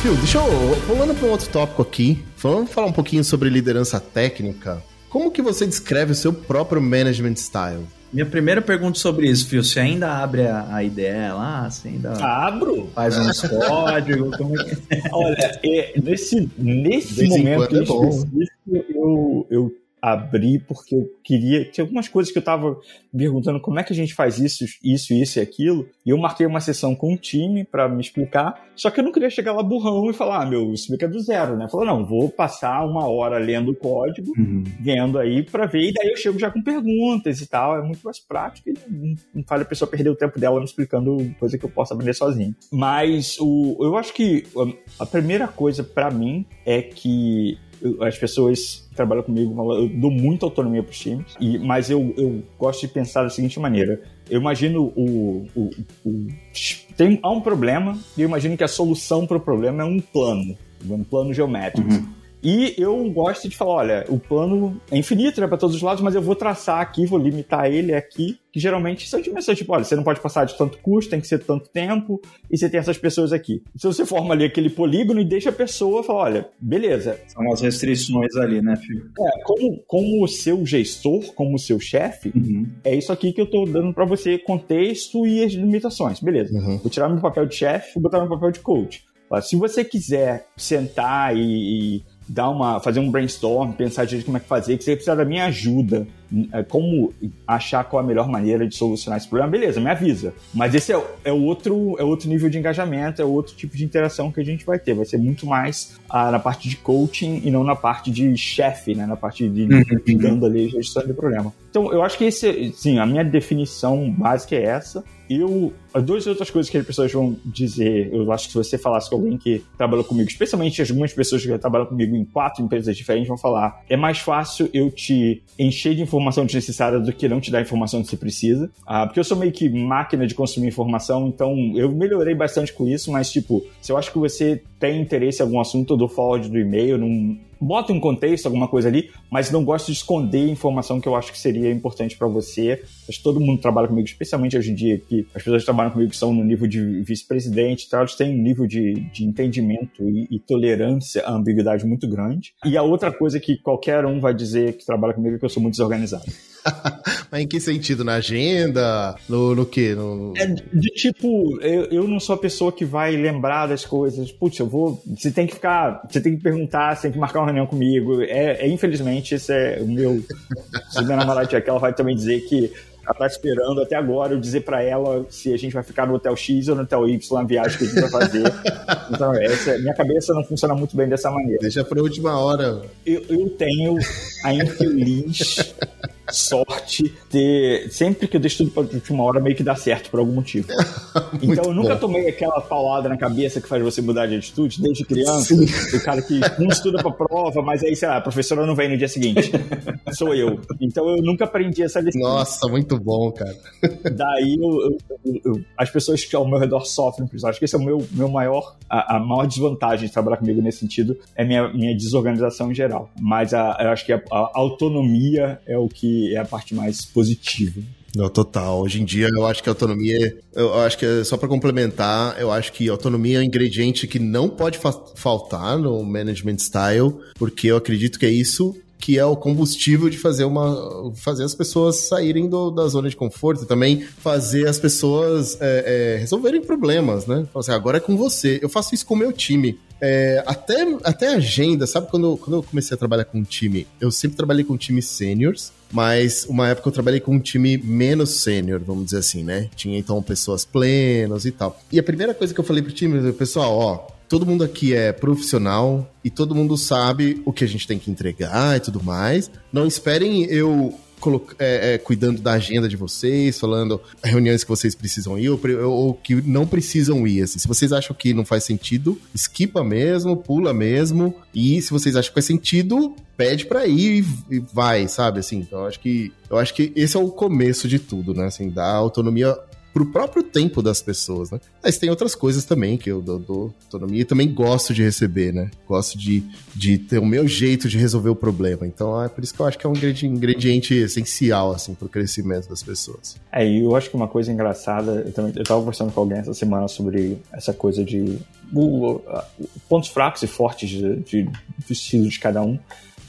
Fio, deixa eu. Pulando para um outro tópico aqui. Vamos falar um pouquinho sobre liderança técnica. Como que você descreve o seu próprio management style? Minha primeira pergunta sobre isso, Fio, você ainda abre a, a IDE lá? Você ainda Abro. faz uns códigos? Como é que... Olha, é, nesse, nesse momento é específico, eu, eu abri porque eu queria. Tinha algumas coisas que eu tava me perguntando como é que a gente faz isso, isso, isso e aquilo. E eu marquei uma sessão com um time pra me explicar. Só que eu não queria chegar lá burrão e falar, ah, meu, isso fica do zero, né? Falar, não, vou passar uma hora lendo o código, vendo aí pra ver, e daí eu chego já com perguntas e tal. É muito mais prático e não, não fale a pessoa perder o tempo dela me explicando coisa que eu possa aprender sozinho. Mas o, eu acho que a primeira coisa pra mim é que as pessoas que trabalham comigo, eu dou muita autonomia para os times, e, mas eu, eu gosto de pensar da seguinte maneira. Eu imagino o, o, o- tem, há um problema, e eu imagino que a solução para o problema é um plano, um plano geométrico. E eu gosto de falar, olha, o plano é infinito, né, para todos os lados, mas eu vou traçar aqui, vou limitar ele aqui, que geralmente são dimensões, tipo, olha, você não pode passar de tanto custo, tem que ser tanto tempo, e você tem essas pessoas aqui. Se você forma ali aquele polígono e deixa a pessoa falar, olha, beleza, São as restrições ali, né, Fio? é, como, como o seu gestor, como o seu chefe, é isso aqui que eu tô dando para você, contexto e as limitações. Beleza. Uhum. Vou tirar meu papel de chefe, vou botar meu papel de coach. Se você quiser sentar e, e dar uma, fazer um brainstorm, pensar direito como é que fazer, que você precisa da minha ajuda, como achar qual a melhor maneira de solucionar esse problema, beleza, me avisa. Mas esse é, é, outro, é outro nível de engajamento, é outro tipo de interação que a gente vai ter. Vai ser muito mais ah, na parte de coaching e não na parte de chefe, né? Na parte de ligando ali a gestão do problema. Então, eu acho que esse, sim, a minha definição básica é essa. Eu, as duas outras coisas que as pessoas vão dizer, eu acho que se você falasse com alguém que trabalhou comigo, especialmente algumas pessoas que trabalham comigo em quatro empresas diferentes, vão falar: é mais fácil eu te encher de informação desnecessária do que não te dar a informação que você precisa. Ah, porque eu sou meio que máquina de consumir informação, então eu melhorei bastante com isso, mas, tipo, se eu acho que você tem interesse em algum assunto, dou forward do e-mail, não bota um contexto, alguma coisa ali, mas não gosto de esconder informação que eu acho que seria importante para você. Acho que todo mundo trabalha comigo, especialmente hoje em dia, que as pessoas que trabalham comigo que são no nível de vice-presidente, tá? elas têm um nível de, de entendimento e, e tolerância à ambiguidade muito grande. E a outra coisa que qualquer um vai dizer que trabalha comigo é que eu sou muito desorganizado. Mas em que sentido? Na agenda? No, no quê? No... É de tipo, eu, eu não sou a pessoa que vai lembrar das coisas. Putz, eu vou. Você tem que ficar. Você tem que perguntar, você tem que marcar uma reunião comigo. É, é infelizmente, esse é o meu. Se minha namorada aqui, ela vai também dizer que ela tá esperando até agora eu dizer para ela se a gente vai ficar no hotel X ou no hotel Y, a viagem que a gente vai fazer. Então, essa, minha cabeça não funciona muito bem dessa maneira. Deixa pra última hora. Eu, eu tenho a infeliz sorte ter. Sempre que eu deixo tudo pra última hora, meio que dá certo por algum motivo. então eu nunca bom. tomei aquela paulada na cabeça que faz você mudar de atitude desde criança. Sim. O cara que não estuda pra prova, mas aí, sei lá, a professora não vem no dia seguinte. Sou eu. Então eu nunca aprendi essa lição. Nossa, muito bom, cara. Daí eu, eu, eu, as pessoas que ao meu redor sofrem por isso. Acho que esse é o meu, meu maior, a, a maior desvantagem de trabalhar comigo nesse sentido, é minha, minha desorganização em geral. Mas a, eu acho que a, a autonomia é o que é a parte mais positiva. Não, total. Hoje em dia eu acho que a autonomia, eu acho que só para complementar, eu acho que autonomia é um ingrediente que não pode fa faltar no management style, porque eu acredito que é isso que é o combustível de fazer uma fazer as pessoas saírem do, da zona de conforto e também fazer as pessoas é, é, resolverem problemas, né? Assim, agora é com você. Eu faço isso com o meu time. É, até, até agenda, sabe? Quando, quando eu comecei a trabalhar com um time, eu sempre trabalhei com times seniors, mas uma época eu trabalhei com um time menos sênior, vamos dizer assim, né? Tinha então pessoas plenas e tal. E a primeira coisa que eu falei pro time, pessoal, ó, todo mundo aqui é profissional e todo mundo sabe o que a gente tem que entregar e tudo mais. Não esperem eu é, é, cuidando da agenda de vocês, falando reuniões que vocês precisam ir ou, ou, que não precisam ir. Assim. Se vocês acham que não faz sentido, esquipa mesmo, pula mesmo. E se vocês acham que faz sentido, pede para ir e, e vai, sabe? Assim, então eu acho que eu acho que esse é o começo de tudo, né? Assim, dar autonomia pro próprio tempo das pessoas, né? Mas tem outras coisas também que eu dou, dou autonomia e também gosto de receber, né? Gosto de, de ter o meu jeito de resolver o problema. Então é por isso que eu acho que é um ingrediente essencial, assim, pro crescimento das pessoas. É, e eu acho que uma coisa engraçada, eu também eu tava conversando com alguém essa semana sobre essa coisa de o, pontos fracos e fortes de, de, do estilo de cada um.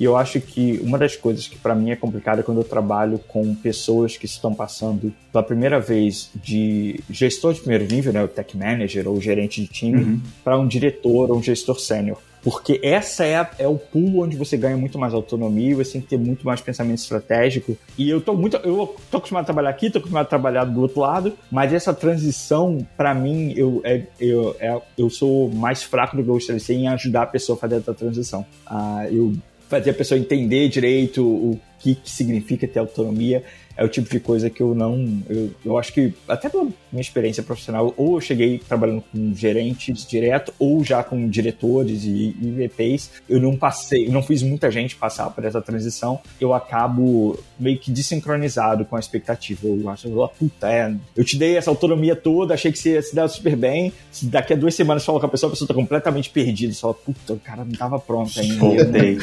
E eu acho que uma das coisas que para mim é complicada é quando eu trabalho com pessoas que estão passando pela primeira vez de gestor de primeiro nível, né, o tech manager ou gerente de time, uhum. para um diretor ou um gestor sênior. Porque essa é, a, é o pool onde você ganha muito mais autonomia, você tem que ter muito mais pensamento estratégico. E eu tô muito. Eu tô acostumado a trabalhar aqui, tô acostumado a trabalhar do outro lado, mas essa transição, para mim, eu, é, eu, é, eu sou mais fraco do que eu gostaria de ser em ajudar a pessoa a fazer essa transição. Ah, eu fazer a pessoa entender direito o que, que significa ter autonomia é o tipo de coisa que eu não. Eu, eu acho que, até pela minha experiência profissional, ou eu cheguei trabalhando com gerentes direto, ou já com diretores e, e VPs, eu não passei, eu não fiz muita gente passar por essa transição, eu acabo meio que desincronizado com a expectativa. Eu acho, eu, puta, é, eu te dei essa autonomia toda, achei que você ia se dar super bem, daqui a duas semanas fala com a pessoa, a pessoa tá completamente perdida, você fala, puta, o cara não tava pronto ainda. eu,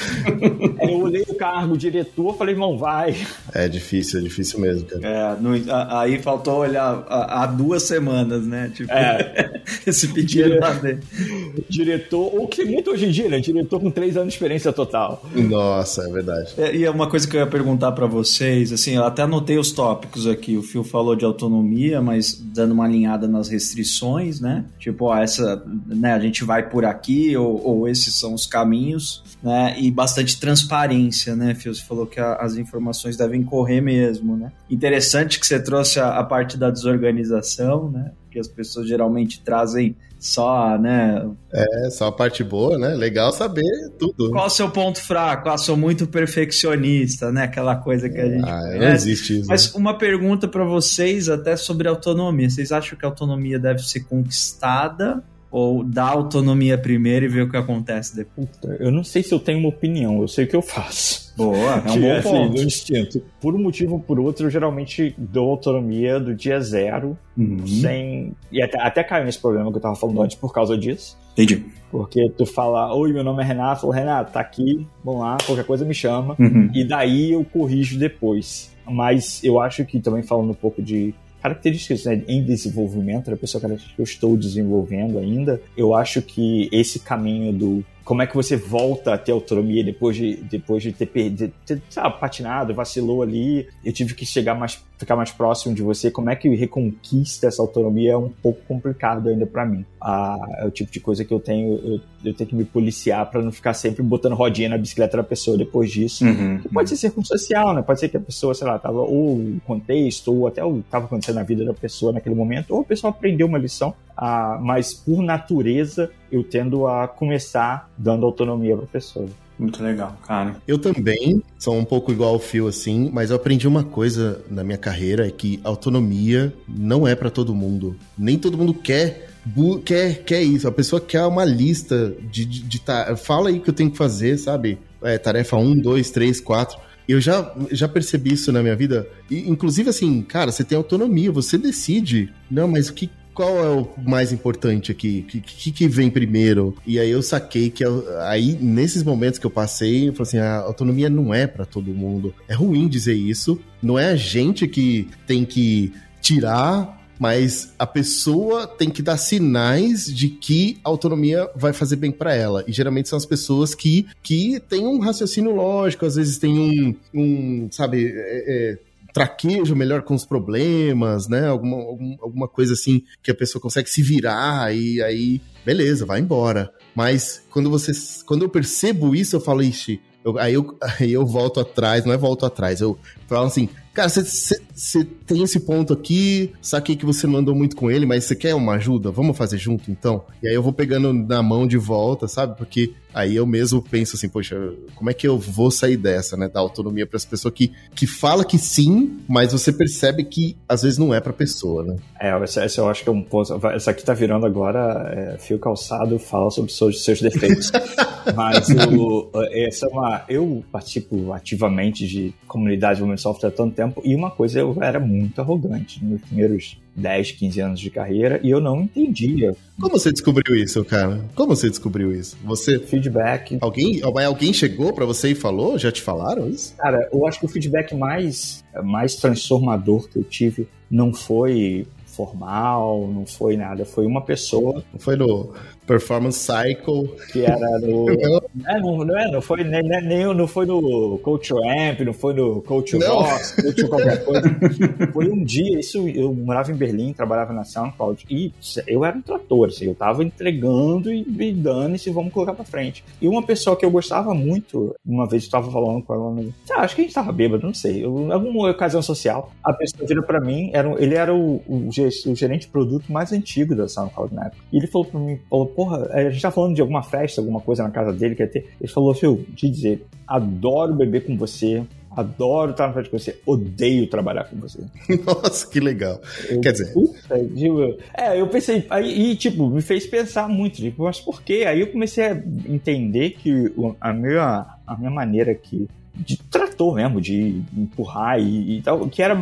eu olhei o cargo diretor, falei, irmão, vai. É difícil, é difícil difícil mesmo, cara. É, no, a, aí faltou olhar há duas semanas, né? Tipo, é. esse pedido lá dentro. Diretor, ou que muito hoje em dia, né? Diretor com três anos de experiência total. Nossa, é verdade. É, e é uma coisa que eu ia perguntar para vocês, assim, eu até anotei os tópicos aqui. O Phil falou de autonomia, mas dando uma alinhada nas restrições, né? Tipo, ó, essa, né, a gente vai por aqui, ou, ou esses são os caminhos, né? E bastante transparência, né, Phil? Você falou que a, as informações devem correr mesmo, né? Interessante que você trouxe a, a parte da desorganização, né? Que as pessoas geralmente trazem só, né? É, só a parte boa, né? Legal saber tudo. Qual o seu ponto fraco? Ah, sou muito perfeccionista, né? Aquela coisa que a gente. Ah, conhece. não existe isso. Mas uma pergunta para vocês, até sobre autonomia. Vocês acham que a autonomia deve ser conquistada ou dar autonomia primeiro e ver o que acontece depois? Eu não sei se eu tenho uma opinião, eu sei o que eu faço. Boa, é um bom assim, ponto. instinto. Por um motivo ou por outro, eu geralmente dou autonomia do dia zero, uhum. sem. E até, até caiu nesse problema que eu tava falando antes por causa disso. Entendi. Porque tu fala, oi, meu nome é Renato, falo, Renato, tá aqui, vamos lá, qualquer coisa me chama. Uhum. E daí eu corrijo depois. Mas eu acho que também falando um pouco de características né, em desenvolvimento, da pessoa que eu estou desenvolvendo ainda, eu acho que esse caminho do como é que você volta a ter autonomia depois de, depois de ter perdido, ter, sabe, patinado, vacilou ali, eu tive que chegar mais, ficar mais próximo de você, como é que reconquista essa autonomia é um pouco complicado ainda para mim. Ah, é o tipo de coisa que eu tenho, eu, eu tenho que me policiar para não ficar sempre botando rodinha na bicicleta da pessoa depois disso. Uhum, que pode uhum. ser circunstancial, né? Pode ser que a pessoa, sei lá, tava ou o contexto, ou até o que tava acontecendo na vida da pessoa naquele momento, ou a pessoa aprendeu uma lição ah, mas por natureza eu tendo a começar dando autonomia para a pessoa. Muito legal, cara. Eu também sou um pouco igual ao Phil, assim, mas eu aprendi uma coisa na minha carreira, é que autonomia não é para todo mundo. Nem todo mundo quer quer, quer isso. A pessoa quer uma lista de, de, de fala aí que eu tenho que fazer, sabe? É, tarefa 1, 2, 3, 4. Eu já, já percebi isso na minha vida. E, inclusive, assim, cara, você tem autonomia, você decide. Não, mas o que, qual é o mais importante aqui? O que, que, vem primeiro? E aí eu saquei que eu, aí, nesses momentos que eu passei, eu falei assim: a autonomia não é para todo mundo. É ruim dizer isso. Não é a gente que tem que tirar mas a pessoa tem que dar sinais de que a autonomia vai fazer bem para ela. E geralmente são as pessoas que, que têm um raciocínio lógico, às vezes tem um, um sabe, é, é, traquejo melhor com os problemas, né? Alguma, alguma coisa assim que a pessoa consegue se virar e aí, beleza, vai embora. Mas quando você, quando eu percebo isso, eu falo, ixi, eu, aí, eu, aí eu volto atrás, não é volto atrás, eu falo assim, Cara, você tem esse ponto aqui, saquei que você não andou muito com ele, mas você quer uma ajuda? Vamos fazer junto então? E aí eu vou pegando na mão de volta, sabe? Porque aí eu mesmo penso assim, poxa, como é que eu vou sair dessa, né? Da autonomia para as pessoas que, que fala que sim, mas você percebe que às vezes não é para pessoa, né? É, essa, essa, eu acho que é um ponto. Essa aqui tá virando agora é, fio calçado, fala sobre seus, seus defeitos. mas o, essa é uma. Eu participo ativamente de comunidade de software há tanto tempo tempo. E uma coisa, eu era muito arrogante nos primeiros 10, 15 anos de carreira e eu não entendia. Como você descobriu isso, cara? Como você descobriu isso? Você feedback. Alguém, alguém chegou para você e falou? Já te falaram isso? Cara, eu acho que o feedback mais mais transformador que eu tive não foi formal, não foi nada, foi uma pessoa. Foi no Performance Cycle. Que era no. é, não, não, é, não foi nem, nem, não foi no Coach Amp, não foi no Coach Box, Coach qualquer coisa. foi um dia, isso eu morava em Berlim, trabalhava na SoundCloud, e eu era um trator, assim, eu tava entregando e, e dane-se, vamos colocar pra frente. E uma pessoa que eu gostava muito, uma vez eu tava falando com ela, ah, acho que a gente tava bêbado, não sei, em alguma ocasião social, a pessoa vira pra mim, era, ele era o, o, o gerente de produto mais antigo da SoundCloud na época. E ele falou pra mim, falou, porra, a gente tá falando de alguma festa, alguma coisa na casa dele, quer ter. Ele falou, Phil, te dizer, adoro beber com você, adoro estar na frente com você, odeio trabalhar com você. Nossa, que legal. Eu, Quer dizer. Puta, tipo, é, eu pensei, aí, e tipo, me fez pensar muito, tipo, mas por quê? Aí eu comecei a entender que a minha, a minha maneira aqui de trator mesmo, de empurrar e, e tal, que era,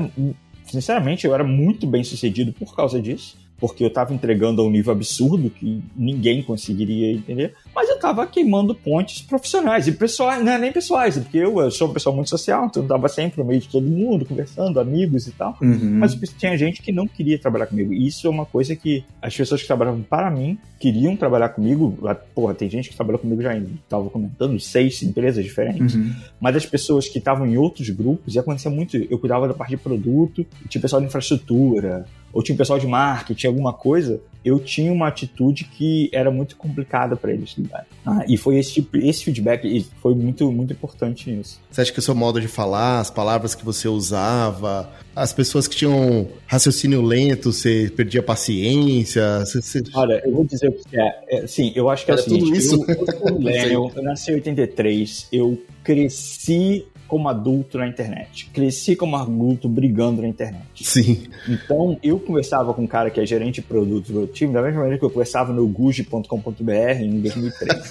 sinceramente, eu era muito bem sucedido por causa disso porque eu estava entregando a um nível absurdo que ninguém conseguiria entender, mas eu estava queimando pontes profissionais e pessoais, não é nem pessoais, porque eu, eu sou uma pessoa muito social, então eu estava sempre no meio de todo mundo, conversando, amigos e tal, uhum. mas tinha gente que não queria trabalhar comigo. E isso é uma coisa que as pessoas que trabalhavam para mim queriam trabalhar comigo. Porra, tem gente que trabalhou comigo já estava comentando seis empresas diferentes, uhum. mas as pessoas que estavam em outros grupos, e acontecia muito, eu cuidava da parte de produto, tinha pessoal de infraestrutura, ou tinha um pessoal de marketing, alguma coisa, eu tinha uma atitude que era muito complicada para eles lidar. Ah, e foi esse tipo, esse feedback foi muito, muito importante nisso. Você acha que o seu modo de falar, as palavras que você usava, as pessoas que tinham raciocínio lento, você perdia paciência? Você, você... Olha, eu vou dizer o que é. é sim, eu acho que é, é assim. Tudo isso? Eu, eu, eu nasci em 83, eu cresci como adulto na internet. Cresci como adulto brigando na internet. Sim. Então, eu conversava com um cara que é gerente de produtos do time, da mesma maneira que eu conversava no guji.com.br em 2003.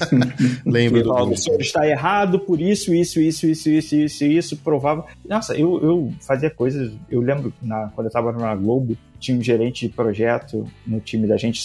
Lembro do falava, O senhor está errado por isso, isso, isso, isso, isso, isso, isso, provava. Nossa, eu, eu fazia coisas... Eu lembro, na, quando eu estava na Globo, tinha um gerente de projeto no time da gente.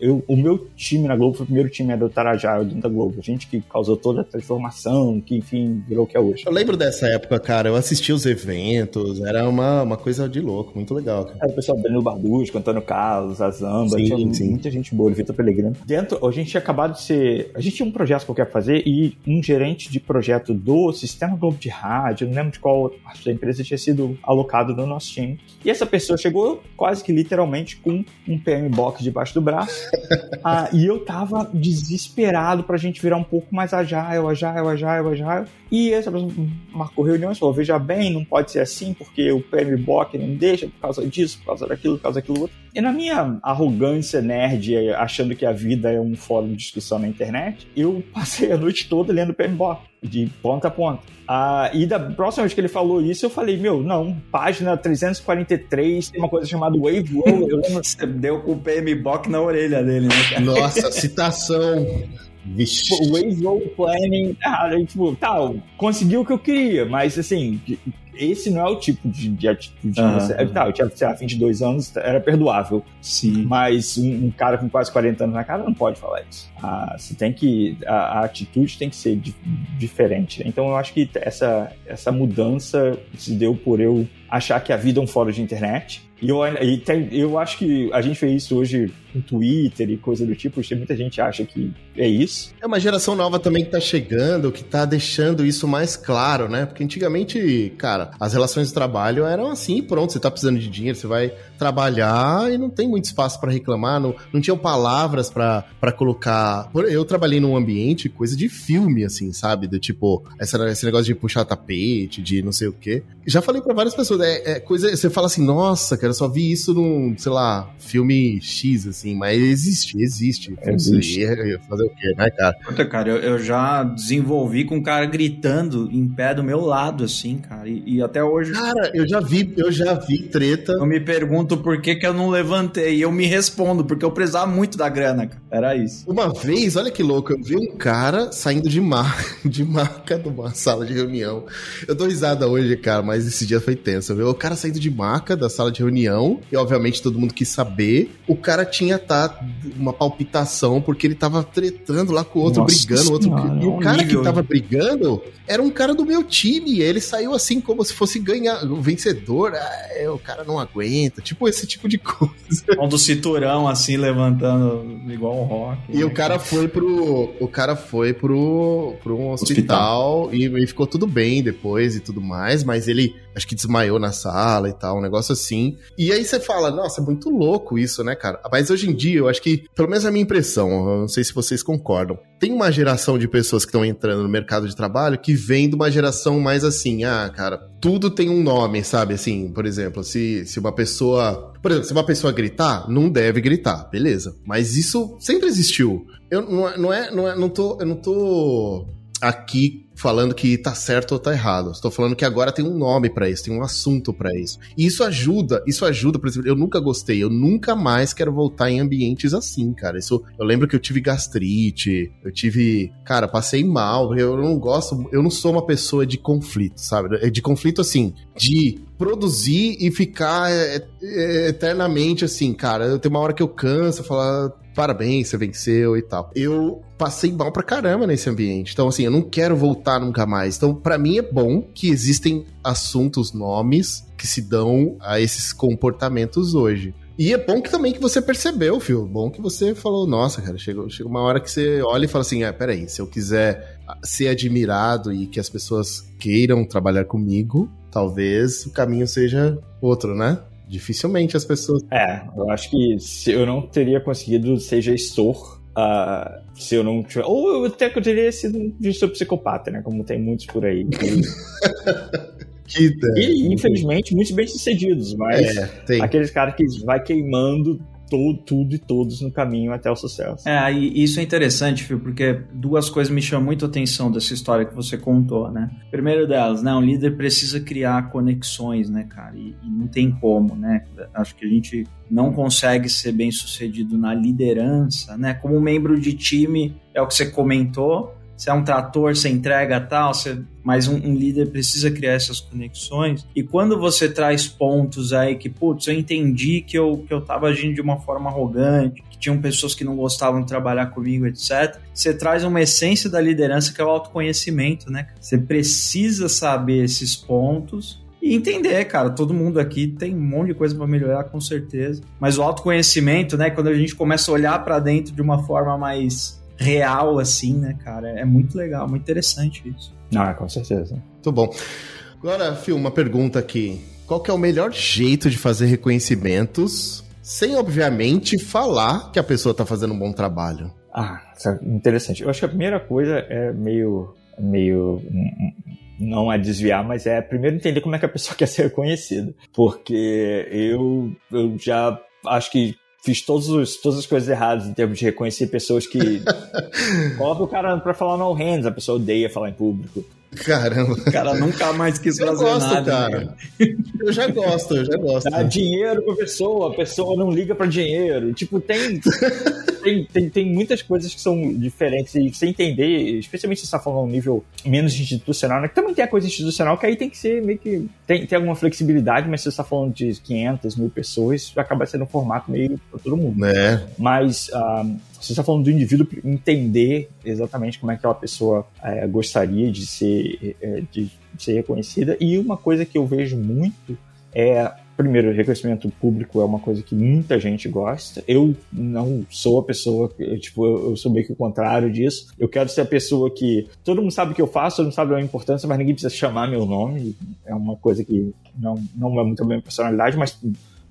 Eu, o meu time na Globo foi o primeiro time do Tarajá, dentro da Globo. A gente que causou toda a transformação, que enfim virou o que é hoje. Eu lembro dessa época, cara. Eu assisti os eventos, era uma, uma coisa de louco, muito legal. Cara. Era o pessoal Danilo Barducci, cantando Carlos, a Zamba, sim, tinha sim. muita gente boa, o Vitor Pellegrino. Dentro, a gente tinha acabado de ser. A gente tinha um projeto que eu quero fazer e um gerente de projeto do Sistema Globo de Rádio, não lembro de qual parte da empresa tinha sido alocado no nosso time. E essa pessoa chegou quase quase que literalmente com um PM Box debaixo do braço. ah, e eu tava desesperado pra gente virar um pouco mais agile, agile, agile, agile. E essa pessoa marcou reunião e falou: veja bem, não pode ser assim, porque o PMBOK não deixa por causa disso, por causa daquilo, por causa daquilo outro. E na minha arrogância nerd, achando que a vida é um fórum de discussão na internet, eu passei a noite toda lendo PMBOK, de ponta a ponta. Ah, e da próxima vez que ele falou isso, eu falei, meu, não, página 343, tem uma coisa chamada Wave Roll. Eu lembro... Você deu com o PMBOK na orelha dele, né, cara? Nossa, citação. Vixe. Tipo, Wave Roll Planning, ah, tipo, tal, tá, conseguiu o que eu queria, mas assim, esse não é o tipo de, de atitude. Uhum. Você, tá, eu tinha, sei lá, 22 anos, era perdoável. Sim. Mas um, um, cara com quase 40 anos na cara não pode falar isso. Ah, você tem que. A, a, atitude tem que ser di, diferente. Então eu acho que essa, essa mudança se deu por eu achar que a vida é um fórum de internet e eu, e tem, eu acho que a gente fez isso hoje no Twitter e coisa do tipo, muita gente acha que é isso. É uma geração nova também que tá chegando, que tá deixando isso mais claro, né? Porque antigamente, cara, as relações de trabalho eram assim, pronto, você tá precisando de dinheiro, você vai trabalhar e não tem muito espaço para reclamar, não, não tinham palavras para colocar. Eu trabalhei num ambiente, coisa de filme, assim, sabe? Do tipo, esse, esse negócio de puxar tapete, de não sei o quê. Já falei para várias pessoas, é, é coisa, você fala assim, nossa, cara, eu só vi isso num, sei lá, filme X, assim, mas existe, existe. existe. Fazer o quê, né, cara? Puta, cara, eu, eu, já desenvolvi com um cara gritando em pé do meu lado, assim, cara, e, e, até hoje... Cara, eu já vi, eu já vi treta... Eu me pergunto por que que eu não levantei, e eu me respondo, porque eu precisava muito da grana, cara, era isso. Uma vez, olha que louco, eu vi um cara saindo de, mar, de maca numa sala de reunião. Eu dou risada hoje, cara, mas esse dia foi tenso, viu? O cara saindo de maca da sala de reunião reunião, e obviamente todo mundo quis saber. O cara tinha tá uma palpitação porque ele tava tretando lá com o outro, Nossa brigando, o outro. E o cara que tava brigando era um cara do meu time. E ele saiu assim como se fosse ganhar, o vencedor. Ah, é, o cara não aguenta. Tipo esse tipo de coisa. Um do cinturão assim levantando igual um rock. E né? o cara foi pro. O cara foi pro, pro um hospital, hospital. E, e ficou tudo bem depois e tudo mais, mas ele acho que desmaiou na sala e tal, um negócio assim. E aí você fala, nossa, é muito louco isso, né, cara? Mas hoje em dia, eu acho que, pelo menos a minha impressão, eu não sei se vocês concordam, tem uma geração de pessoas que estão entrando no mercado de trabalho que vem de uma geração mais assim, ah, cara, tudo tem um nome, sabe? Assim, por exemplo, se, se uma pessoa. Por exemplo, se uma pessoa gritar, não deve gritar, beleza. Mas isso sempre existiu. Eu não, é, não é, não é, não tô, eu não tô aqui falando que tá certo ou tá errado. Estou falando que agora tem um nome para isso, tem um assunto para isso. E isso ajuda, isso ajuda, por exemplo, eu nunca gostei, eu nunca mais quero voltar em ambientes assim, cara. Isso, eu lembro que eu tive gastrite, eu tive, cara, passei mal, eu não gosto, eu não sou uma pessoa de conflito, sabe? De conflito assim, de produzir e ficar é, é, eternamente assim, cara. Eu tenho uma hora que eu canso, falar parabéns, você venceu e tal. Eu passei mal pra caramba nesse ambiente. Então, assim, eu não quero voltar nunca mais. Então, para mim é bom que existem assuntos, nomes que se dão a esses comportamentos hoje. E é bom que também que você percebeu, Phil. Bom que você falou, nossa, cara, chegou, chegou uma hora que você olha e fala assim, ah, peraí, se eu quiser ser admirado e que as pessoas queiram trabalhar comigo, talvez o caminho seja outro, né? Dificilmente as pessoas. É, eu acho que se eu não teria conseguido ser gestor uh, se eu não tiver. Ou eu até que eu teria sido um gestor psicopata, né? Como tem muitos por aí. Que... e, infelizmente, muitos bem-sucedidos, mas é, aqueles caras que vai queimando todo, tudo e todos no caminho até o sucesso. É, e isso é interessante, Fio, porque duas coisas me chamam muito a atenção dessa história que você contou, né? Primeiro delas, né? Um líder precisa criar conexões, né, cara? E, e não tem como, né? Acho que a gente não consegue ser bem sucedido na liderança, né? Como membro de time, é o que você comentou, se é um trator, você entrega tal, você... mas um, um, líder precisa criar essas conexões. E quando você traz pontos aí que, putz, eu entendi que eu, que eu tava agindo de uma forma arrogante, que tinham pessoas que não gostavam de trabalhar comigo, etc., você traz uma essência da liderança que é o autoconhecimento, né? Você precisa saber esses pontos e entender, cara, todo mundo aqui tem um monte de coisa para melhorar, com certeza. Mas o autoconhecimento, né, quando a gente começa a olhar para dentro de uma forma mais real, assim, né, cara? É muito legal, muito interessante isso. Ah, com certeza. Muito bom. Agora, Fio, uma pergunta aqui. Qual que é o melhor jeito de fazer reconhecimentos sem, obviamente, falar que a pessoa está fazendo um bom trabalho? Ah, é interessante. Eu acho que a primeira coisa é meio meio não é desviar, mas é primeiro entender como é que a pessoa quer ser reconhecida. Porque eu, eu já acho que fiz todos os, todas as coisas erradas em termos de reconhecer pessoas que. Coloca o cara pra falar no hands, a pessoa odeia falar em público. Caramba. O cara nunca mais quis eu fazer gosto, nada. Cara. Né? Eu já gosto, eu já gosto. Dá dinheiro pra pessoa, a pessoa não liga pra dinheiro. Tipo, tem, tem, tem, tem muitas coisas que são diferentes e você entender, especialmente se você está falando um nível menos institucional, né? Que também tem a coisa institucional que aí tem que ser meio que. Tem, tem alguma flexibilidade, mas se você está falando de 500 mil pessoas, acaba sendo um formato meio pra todo mundo. É. Mas. Um, ah, você está falando do indivíduo entender exatamente como é que aquela pessoa é, gostaria de ser, é, de ser reconhecida. E uma coisa que eu vejo muito é primeiro, reconhecimento público é uma coisa que muita gente gosta. Eu não sou a pessoa, que, tipo, eu, sou meio que o contrário disso. Eu quero ser a pessoa que todo mundo sabe o que eu faço, todo mundo sabe a minha importância, mas ninguém precisa chamar meu nome. É uma coisa que não, não é muito a minha personalidade, mas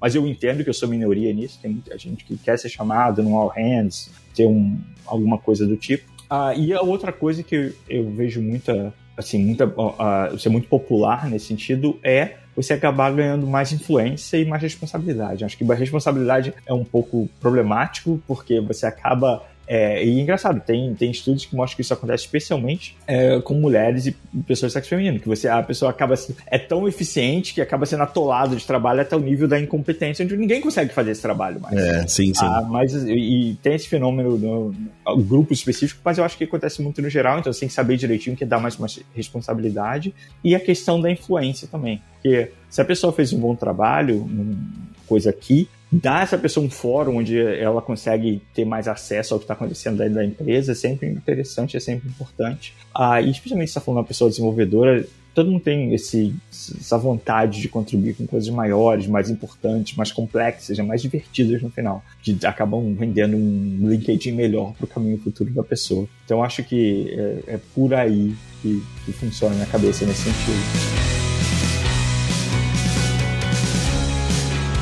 mas eu entendo que eu sou minoria nisso. Tem muita gente que quer ser chamado no All Hands, ter um, alguma coisa do tipo. Ah, e a outra coisa que eu, vejo muita, assim, muita, uh, ser muito popular nesse sentido é você acabar ganhando mais influência e mais responsabilidade. Acho que a responsabilidade é um pouco problemático, porque você acaba é, e é engraçado, tem, tem estudos que mostram que isso acontece especialmente é, com mulheres e pessoas de sexo feminino, que você, a pessoa acaba é tão eficiente que acaba sendo atolado de trabalho até o nível da incompetência, onde ninguém consegue fazer esse trabalho mais. É, sim, sim. Ah, mas, e, e, tem esse fenômeno no, no, grupo específico, mas eu acho que acontece muito no geral, então você tem que saber direitinho que dá mais uma responsabilidade. E a questão da influência também. Porque se a pessoa fez um bom trabalho, coisa aqui, dar essa pessoa um fórum onde ela consegue ter mais acesso ao que está acontecendo dentro da empresa é sempre interessante, é sempre importante. Ah, e especialmente se está falando uma pessoa desenvolvedora, todo mundo tem esse, essa vontade de contribuir com coisas maiores, mais importantes, mais complexas, mais divertidas no final, que acabam rendendo um LinkedIn melhor para o caminho futuro da pessoa. Então acho que é, é por aí que, que funciona a minha cabeça nesse sentido.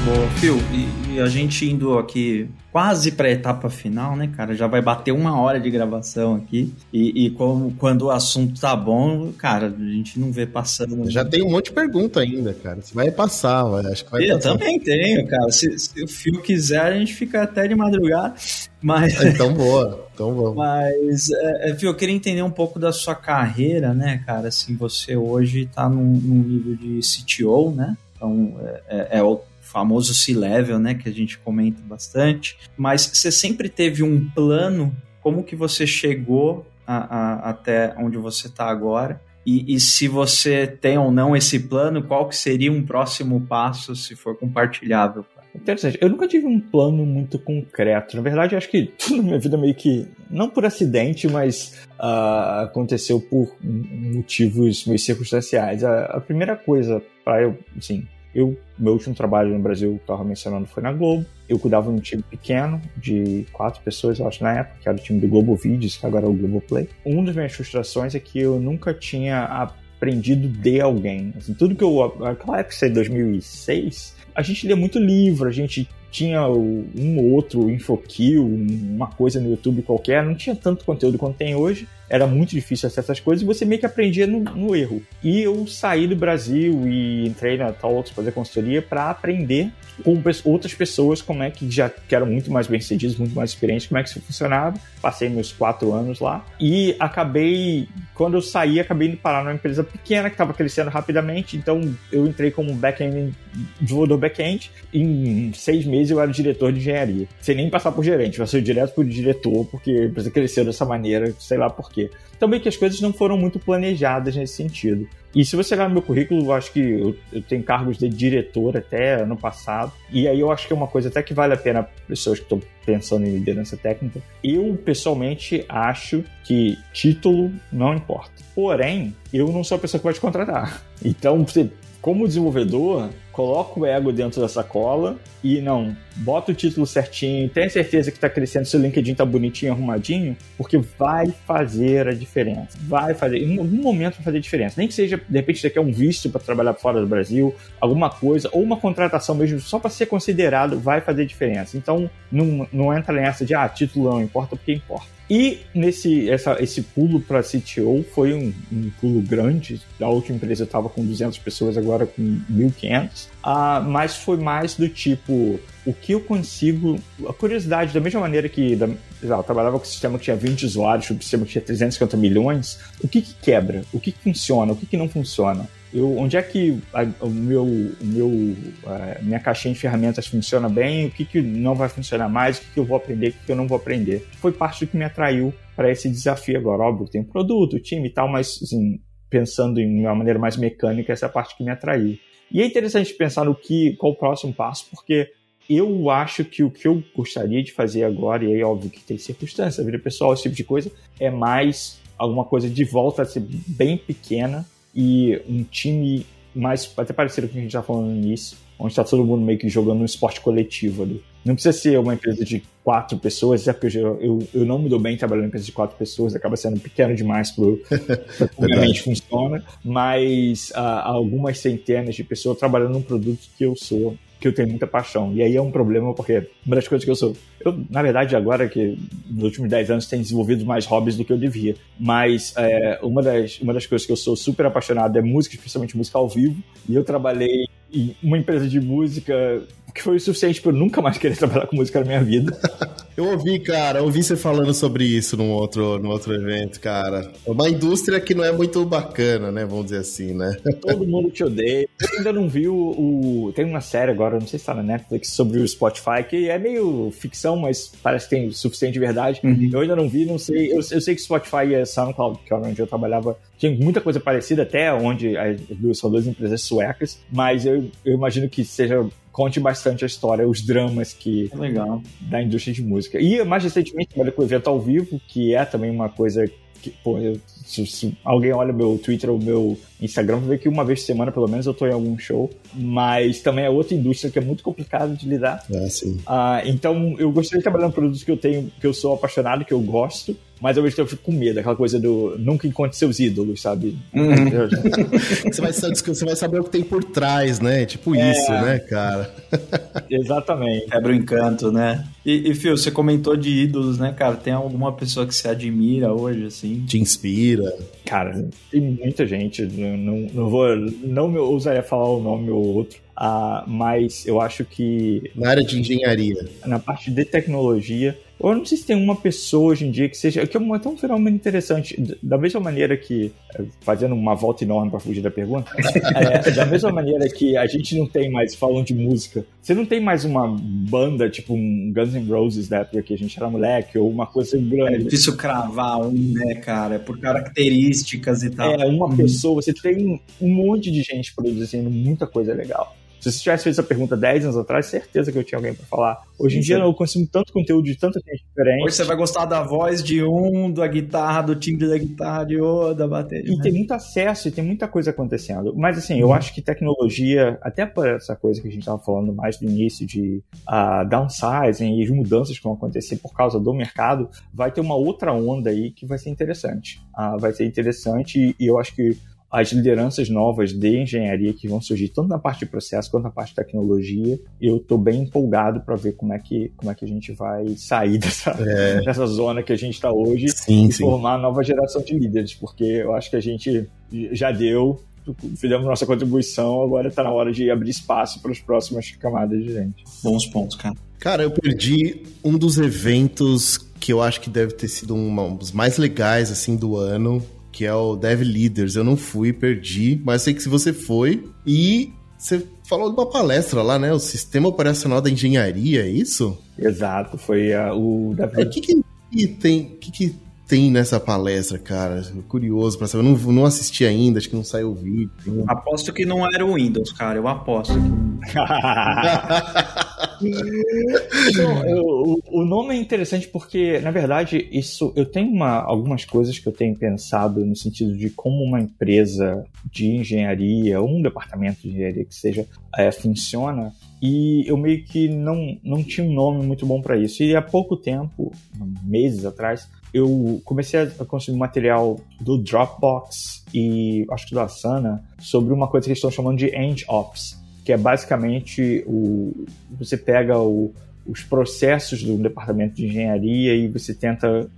Boa, Phil, e, e, a gente indo aqui quase para a etapa final, né, cara? Já vai bater uma hora de gravação aqui. E, e como, quando o assunto tá bom, cara, a gente não vê passando. Já tem um monte de pergunta ainda, cara. Você vai passar, acho que vai Eu passar. também tenho, cara. Se, se o Phil quiser, a gente fica até de madrugada. Mas... Então boa, então vamos. Mas, é, é, Phil, eu queria entender um pouco da sua carreira, né, cara? Assim, você hoje tá num, num nível de CTO, né? Então, é, é, é o famoso C-level, né, que a gente comenta bastante. Mas você sempre teve um plano? Como que você chegou a, a, até onde você está agora? E, e, se você tem ou não esse plano, qual que seria um próximo passo se for compartilhável? Interessante. Eu nunca tive um plano muito concreto. Na verdade, acho que na minha vida meio que, não por acidente, mas uh, aconteceu por motivos meio circunstanciais. A, a primeira coisa para eu, assim, eu, meu último trabalho no Brasil, que estava mencionando, foi na Globo. Eu cuidava de um time pequeno, de quatro pessoas, eu acho, na época, que era o time do Globo Vídeos, que agora é o Globo Play. Uma das minhas frustrações é que eu nunca tinha aprendido de alguém. Assim, tudo que eu. Naquela época, em 2006, a gente lia muito livro, a gente tinha um ou outro infokill, uma coisa no YouTube qualquer, não tinha tanto conteúdo quanto tem hoje era muito difícil acessar essas coisas e você meio que aprendia no, no erro. E eu saí do Brasil e entrei na Talks fazer consultoria para aprender com outras pessoas como é que já que eram muito mais bem sucedidas, muito mais experientes, como é que isso funcionava. Passei meus quatro anos lá e acabei, quando eu saí, acabei indo parar numa empresa pequena que estava crescendo rapidamente. Então eu entrei como back-end, desenvolvedor back-end. Em seis meses eu era diretor de engenharia, sem nem passar por gerente, eu fui direto por diretor porque a empresa cresceu dessa maneira, sei lá por quê. Também que as coisas não foram muito planejadas nesse sentido. E se você olhar no meu currículo, eu acho que eu, eu, tenho cargos de diretor até ano passado. E aí eu acho que é uma coisa até que vale a pena pessoas que estão pensando em liderança técnica. Eu, pessoalmente, acho que título não importa. Porém, eu não sou a pessoa que vai te contratar. Então, você, como desenvolvedor, coloca o ego dentro da sacola e não, bota o título certinho, tenha certeza que está crescendo, seu LinkedIn tá bonitinho, arrumadinho, porque vai fazer a diferença. Vai fazer, em algum momento vai fazer diferença. Nem que seja, de repente, daqui a um visto para trabalhar fora do Brasil, alguma coisa, ou uma contratação mesmo, só para ser considerado, vai fazer diferença. Então, não, não entra nessa de, ah, título não importa, porque importa. E nesse essa, esse pulo para CTO foi um, um, pulo grande. A última empresa estava com 200 pessoas, agora com 1.500. Uh, mas foi mais do tipo, o que eu consigo... A curiosidade, da mesma maneira que da, eu trabalhava com um sistema que tinha 20 usuários, um sistema que tinha 350 milhões, o que, que quebra? O que, que funciona? O que, que não funciona? Eu, onde é que a, o meu, o meu, a minha caixinha de ferramentas funciona bem, o que, que não vai funcionar mais, o que, que eu vou aprender, o que, que eu não vou aprender. Foi parte do que me atraiu para esse desafio agora. Óbvio, tem produto, time e tal, mas assim, pensando em uma maneira mais mecânica, essa é a parte que me atraiu. E é interessante pensar no que, qual o próximo passo, porque eu acho que o que eu gostaria de fazer agora, e aí óbvio que tem circunstância, vida pessoal, esse tipo de coisa, é mais alguma coisa de volta a ser bem pequena, e um time mais, até parecido com o que a gente já falou no início, onde está todo mundo meio que jogando um esporte coletivo ali. Não precisa ser uma empresa de quatro pessoas, é porque eu, eu, eu não me dou bem trabalhando em empresa de quatro pessoas, acaba sendo pequeno demais para como a mente funciona, mas uh, algumas centenas de pessoas trabalhando num produto que eu sou que eu tenho muita paixão. E aí é um problema porque uma das coisas que eu sou. Eu, na verdade, agora que nos últimos 10 anos tenho desenvolvido mais hobbies do que eu devia. Mas é, uma, das, uma das coisas que eu sou super apaixonado é música, especialmente música ao vivo. E eu trabalhei em uma empresa de música que foi o suficiente para eu nunca mais querer trabalhar com música na minha vida. eu ouvi, cara, ouvi você falando sobre isso num outro, num outro evento, cara. É uma indústria que não é muito bacana, né? Vamos dizer assim, né? Todo mundo te odeia. Eu ainda não vi o, o, Tem uma série agora, não sei se tá na Netflix, sobre o Spotify, que é meio ficção, mas parece que tem o suficiente de verdade. Uhum. Eu ainda não vi, não sei. Eu, eu sei que Spotify e SoundCloud, que é onde eu trabalhava, tinha muita coisa parecida, até onde as duas são duas empresas suecas, mas eu, eu imagino que seja conte bastante a história, os dramas que Legal. da indústria de música. E mais recentemente trabalhei com o evento ao vivo, que é também uma coisa que, pô, eu, se, se, alguém olha meu Twitter ou meu Instagram, vai ver que uma vez por semana, pelo menos, eu tô em algum show. Mas também é outra indústria que é muito complicada de lidar. É, sim. Uh, então, eu gostaria de trabalhar em produtos que eu tenho, que eu sou apaixonado, que eu gosto, mas ao mesmo tempo eu fico com medo, aquela coisa do nunca encontre seus ídolos, sabe? Uhum. você, vai, você vai saber o que tem por trás, né? Tipo é... isso, né, cara? Exatamente. Quebra o encanto, né? E, e Phil, você comentou de ídolos, né, cara? Tem alguma pessoa que você admira hoje, assim? Te inspira? Cara, tem muita gente. Não, não vou. Não me ousaria falar o nome ou outro. Uh, mas eu acho que. Na área de engenharia. Na parte de tecnologia, eu não sei se tem uma pessoa hoje em dia que seja. que é um, até um fenômeno interessante. Da mesma maneira que. Eh, fazendo uma volta enorme para fugir da pergunta. é, da mesma maneira que a gente não tem mais, falando de música, você não tem mais uma banda, tipo um Guns N' Roses da época que a gente era moleque, ou uma coisa grande. É difícil cravar um, né, cara? É por características e tal. É, uma uhum. pessoa, você tem um monte de gente produzindo muita coisa legal. Se você tivesse feito essa pergunta 10 anos atrás, certeza que eu tinha alguém para falar. Hoje em Sim. dia eu consumo tanto conteúdo de tanta gente diferente. Hoje você vai gostar da voz de um, da guitarra, do timbre da guitarra de outro, da bateria. E né? tem muito acesso e tem muita coisa acontecendo. Mas assim, eu uhum. acho que tecnologia, até por essa coisa que a gente estava falando mais no início de uh, downsizing e as mudanças que vão acontecer por causa do mercado, vai ter uma outra onda aí que vai ser interessante. Uh, vai ser interessante e, e eu acho que as lideranças novas de engenharia que vão surgir, tanto na parte de processo quanto na parte de tecnologia. Eu estou bem empolgado para ver como é, que, como é que a gente vai sair dessa, é. dessa zona que a gente está hoje sim, e sim. formar a nova geração de líderes, porque eu acho que a gente já deu, fizemos nossa contribuição, agora está na hora de abrir espaço para as próximas camadas de gente. Bons pontos, cara. Cara, eu perdi um dos eventos que eu acho que deve ter sido um dos mais legais assim do ano, que é o Dev Leaders. Eu não fui, perdi, mas sei que se você foi e você falou de uma palestra lá, né? O Sistema Operacional da Engenharia, é isso? Exato, foi uh, o Dev O é, que, que, tem, que, que tem nessa palestra, cara? Curioso pra saber. Eu não, não assisti ainda, acho que não saiu o vídeo. Aposto que não era o Windows, cara. Eu aposto que. Então, o, o nome é interessante porque, na verdade, isso eu tenho uma, algumas coisas que eu tenho pensado no sentido de como uma empresa de engenharia, ou um departamento de engenharia que seja, é, funciona. E eu meio que não, não tinha um nome muito bom para isso. E há pouco tempo, meses atrás, eu comecei a consumir material do Dropbox e acho que do Asana sobre uma coisa que eles estão chamando de End Ops, que é basicamente o você pega o, os processos do departamento de engenharia e você tenta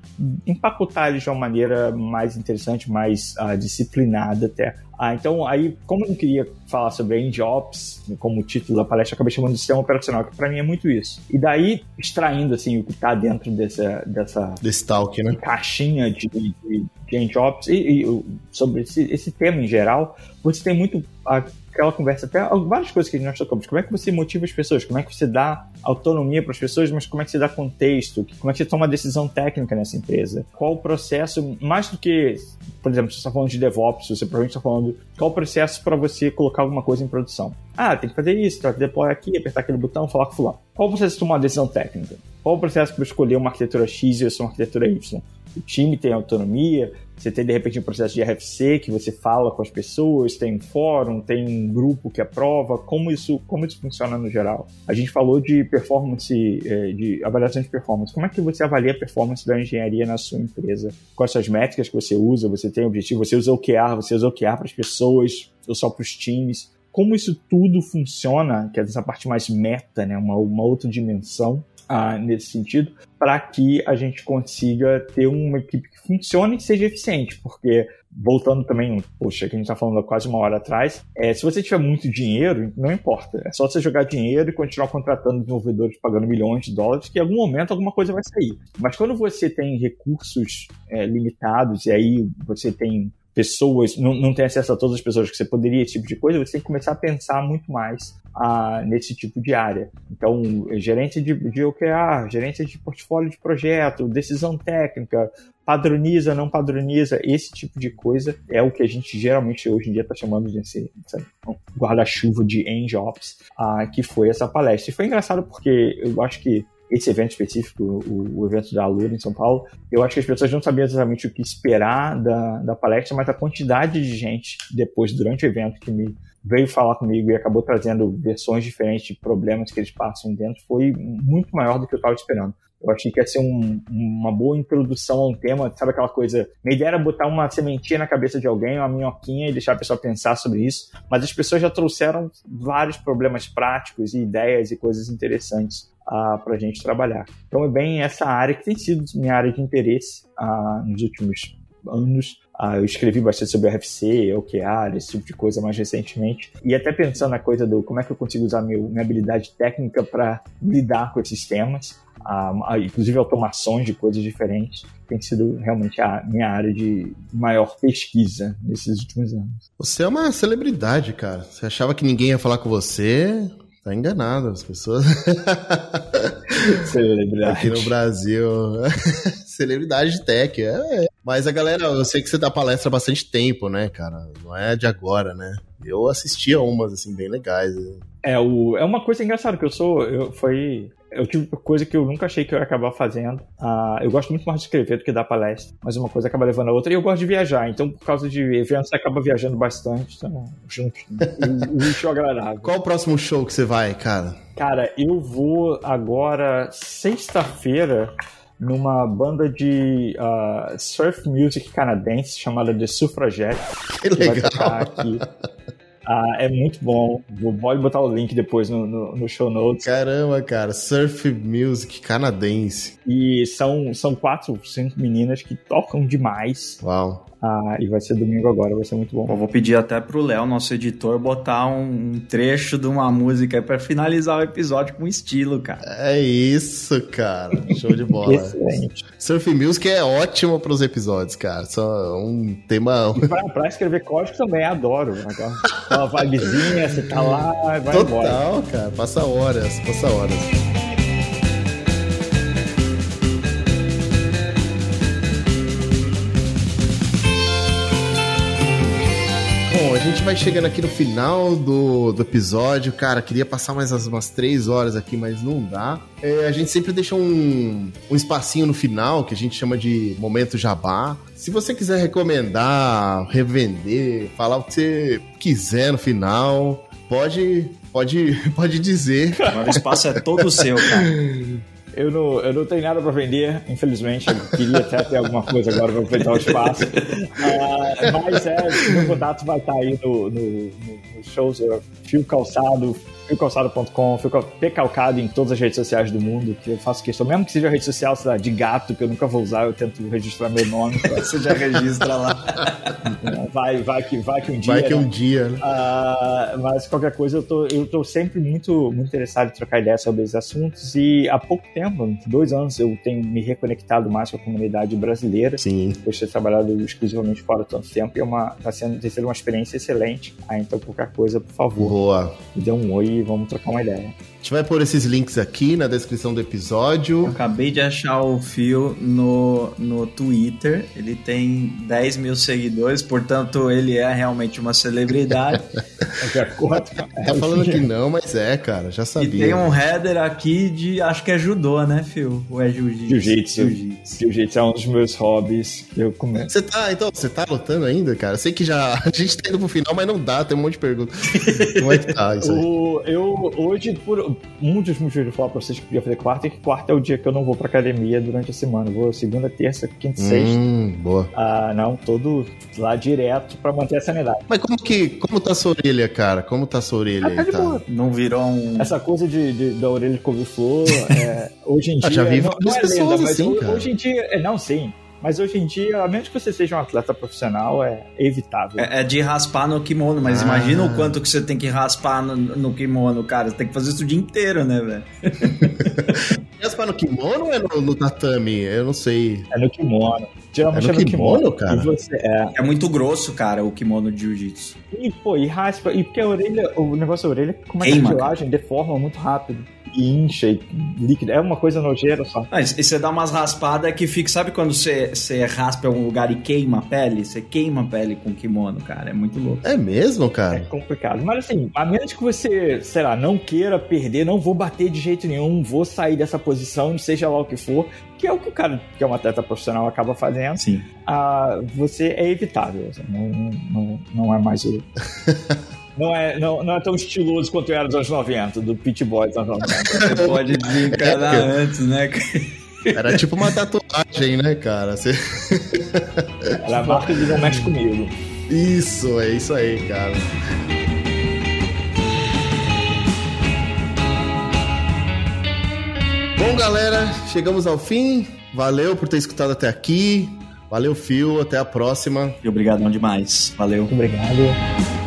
empacotar eles de uma maneira mais interessante, mais uh, disciplinada até. Ah, então, aí, como eu não queria falar sobre End Ops como título da palestra, acabei chamando de sistema operacional, que para mim é muito isso. E daí, extraindo assim, o que está dentro dessa, dessa Desse talk, né? caixinha de, de, de End Ops e, e sobre esse, esse tema em geral, você tem muito aquela conversa, até várias coisas que nós tocamos. Como é que você motiva as pessoas? Como é que você dá autonomia para as pessoas, mas como é que você dá contexto? Como é que você toma decisão técnica nessa empresa? Qual o processo, mais do que, por exemplo, se você está falando de DevOps, você provavelmente está falando qual o processo para você colocar alguma coisa em produção? Ah, tem que fazer isso, tem que deploy aqui, apertar aquele botão, falar com fulano. Qual o processo de tomar uma decisão técnica? Qual o processo para escolher uma arquitetura X e uma arquitetura Y? O time tem autonomia, você tem, de repente, um processo de RFC que você fala com as pessoas, tem um fórum, tem um grupo que aprova. Como isso, como isso funciona no geral? A gente falou de performance, é, de avaliação de performance. Como é que você avalia a performance da engenharia na sua empresa? Quais são as métricas que você usa? Você tem objetivo? Você usa OKR? Você usa OKR para as pessoas ou só para os times? Como isso tudo funciona, que é essa parte mais meta, né? uma, uma outra dimensão, ah, nesse sentido, para que a gente consiga ter uma equipe que funcione e seja eficiente, porque voltando também, poxa, que a gente está falando há quase uma hora atrás, é, se você tiver muito dinheiro, não importa, é só você jogar dinheiro e continuar contratando desenvolvedores pagando milhões de dólares, que em algum momento alguma coisa vai sair. Mas quando você tem recursos é, limitados e aí você tem pessoas, não, não tem acesso a todas as pessoas que você poderia, esse tipo de coisa, você tem que começar a pensar muito mais ah, nesse tipo de área. Então, gerente de, de OKR, gerente de portfólio de projeto, decisão técnica, padroniza, não padroniza, esse tipo de coisa é o que a gente geralmente hoje em dia está chamando de guarda-chuva de Ops, ah, que foi essa palestra. E foi engraçado porque eu acho que esse evento específico, o, o, evento da Alura em São Paulo, eu acho que as pessoas não sabiam exatamente o que esperar da, da palestra, mas a quantidade de gente depois, durante o evento, que me veio falar comigo e acabou trazendo versões diferentes de problemas que eles passam dentro foi muito maior do que eu estava esperando. Eu achei que ia ser um, uma boa introdução a um tema, sabe aquela coisa. Minha ideia era botar uma sementinha na cabeça de alguém, uma minhoquinha e deixar a pessoa pensar sobre isso, mas as pessoas já trouxeram vários problemas práticos e ideias e coisas interessantes para a gente trabalhar. Então é bem essa área que tem sido minha área de interesse nos últimos anos. Eu escrevi bastante sobre RFC, OKR, esse tipo de coisa mais recentemente. E até pensando na coisa do como é que eu consigo usar meu, minha habilidade técnica para lidar com esses temas, inclusive automações de coisas diferentes, tem sido realmente a minha área de maior pesquisa nesses últimos anos. Você é uma celebridade, cara. Você achava que ninguém ia falar com você, Tá enganado, as pessoas. Celebridade. Aqui no Brasil. Celebridade de tech. É, é. Mas a galera, eu sei que você dá palestra há bastante tempo, né, cara? Não é de agora, né? Eu assistia umas, assim, bem legais. É, o, é uma coisa engraçada, que eu sou. Eu, foi eu tive coisa que eu nunca achei que eu ia acabar fazendo. Uh, eu gosto muito mais de escrever do que dar palestra, mas uma coisa acaba levando a outra. E eu gosto de viajar, então por causa de eventos você acaba viajando bastante. Então, junto. um show agradável. Qual o próximo show que você vai, cara? Cara, eu vou agora, sexta-feira, numa banda de uh, surf music canadense chamada The Suffragette. Que legal. vai aqui. Ah, é muito bom. Pode botar o link depois no, no, no, show notes. Caramba, cara. Surf Music canadense. E são, são quatro, cinco meninas que tocam demais. Uau. Ah, e vai ser domingo agora, vai ser muito bom. Eu vou pedir até pro Léo, nosso editor, botar um, trecho de uma música para finalizar o episódio com estilo, cara. É isso, cara. Show de bola. Excelente. Surf Music é ótimo para os episódios, cara. Só um tema. E pra, pra escrever código também, adoro. Uma vibezinha, você tá lá, vai Total, embora. Total, cara. Passa horas, passa horas. Gente gente vai chegando aqui no final do, do episódio. Cara, queria passar mais umas três horas aqui, mas não dá. É, a gente sempre deixa um, um espacinho no final, que a gente chama de momento jabá. Se você quiser recomendar, revender, falar o que você quiser no final, pode, pode, pode dizer. Agora o espaço é todo seu, cara. Eu não, eu não tenho nada para vender, infelizmente. Eu queria até ter alguma coisa agora para aproveitar o espaço. Uh, mas é, meu contato vai estar aí no, no, no, shows Fio Calçado, fiocalçado.com, fico pecalcado em todas as redes sociais do mundo, que eu faço questão, mesmo que seja rede social lá, de gato, que eu nunca vou usar, eu tento registrar meu nome. Você já registra lá. Vai, vai, que, vai que um dia. Vai que né? um dia, né? Uh, mas qualquer coisa, eu tô, eu tô sempre muito, muito interessado em trocar ideias sobre esses assuntos e há pouco tempo, dois anos, eu tenho me reconectado mais com a comunidade brasileira. Sim. Depois de ter trabalhado exclusivamente fora tanto tempo, e é uma, tá sendo, tem sido uma experiência excelente. Ah, então qualquer coisa, por favor, Boa. me dê um oi vamos trocar uma ideia. A gente vai pôr esses links aqui na descrição do episódio. Eu acabei de achar o Fio no, no Twitter. Ele tem 10 mil seguidores, portanto, ele é realmente uma celebridade. Tá falando que não, mas é, cara, já e sabia. tem um header aqui de. Acho que é judô, né, Fio? Ou é jiu-jitsu? Jiu-jitsu. Jiu-jitsu. Jiu-jitsu é um dos meus hobbies. Eu começo. Você tá, então, você tá lutando ainda, cara? Sei que já a gente tá indo pro final, mas não dá, tem um monte de perguntas. Como é que tá isso aí? O, eu, hoje, por um dos motivos de falar pra vocês que podia fazer quarta é que quarta é o dia que eu não vou pra academia durante a semana. Eu vou segunda, terça, quinta e sexta. Hum, boa. Ah, não, todo lá direto pra manter a sanidade. Mas como que, como tá sua orelha, cara? Como tá sua orelha Ah, tá aí, de tá? boa. Não virou um. Essa coisa de, de- da orelha de couve-flor, é, hoje em Ah, dia. já vi não, não várias é pessoas lenda, mas assim, hoje em dia. é, Não, sim. Mas hoje em dia, a menos que você seja um atleta profissional, é evitável. É é de raspar no kimono, mas Ah. imagina o quanto que você tem que raspar no, no kimono, cara. Você tem que fazer isso o dia inteiro, né, velho? Raspar no kimono ou é no, no tatame? Eu não sei. É no kimono. Geralmente É é no no, kimono, kimono, cara? Você, é. É muito grosso, cara, o kimono de jiu-jitsu. E, pô, e raspa. E porque a orelha, o negócio da orelha, como é Queima, cartilagem, deforma muito rápido. E incha e líquido. É uma coisa nojeira só. Ah, e você dá umas raspadas que fica. Sabe quando você, você raspa algum lugar e queima a pele? Você queima a pele com kimono, cara. É muito louco. É mesmo, É cara? complicado. Mas assim, a menos que você, sei lá, não queira perder, não vou bater de jeito nenhum, vou sair dessa posição, seja lá o que for, que é o que o cara que é um atleta profissional acaba fazendo, Sim. ah, você é evitável. assim, não, não, não, não é mais o. Não é, não, não é tão estiloso quanto era nos anos 90, do Pit Boy dos anos 90. Você pode desencanar É, antes, né? Era tipo uma tatuagem, né, cara? Você- Era a marca de não mexe comigo. Isso, é isso aí, cara. Bom, galera, chegamos ao fim. Valeu por ter escutado até aqui. Valeu, Fio. Até a próxima. E obrigadão demais. Valeu. Muito obrigado.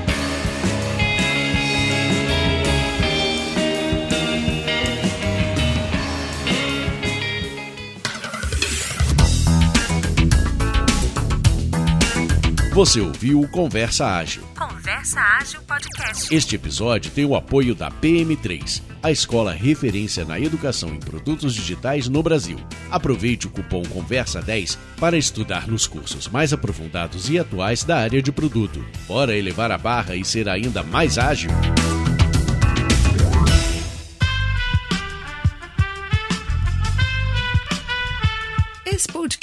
Você ouviu o Conversa Ágil. Conversa Ágil Podcast. Este episódio tem o apoio da PM3, a escola referência na educação em produtos digitais no Brasil. Aproveite o cupom Conversa10 para estudar nos cursos mais aprofundados e atuais da área de produto. Bora elevar a barra e ser ainda mais ágil?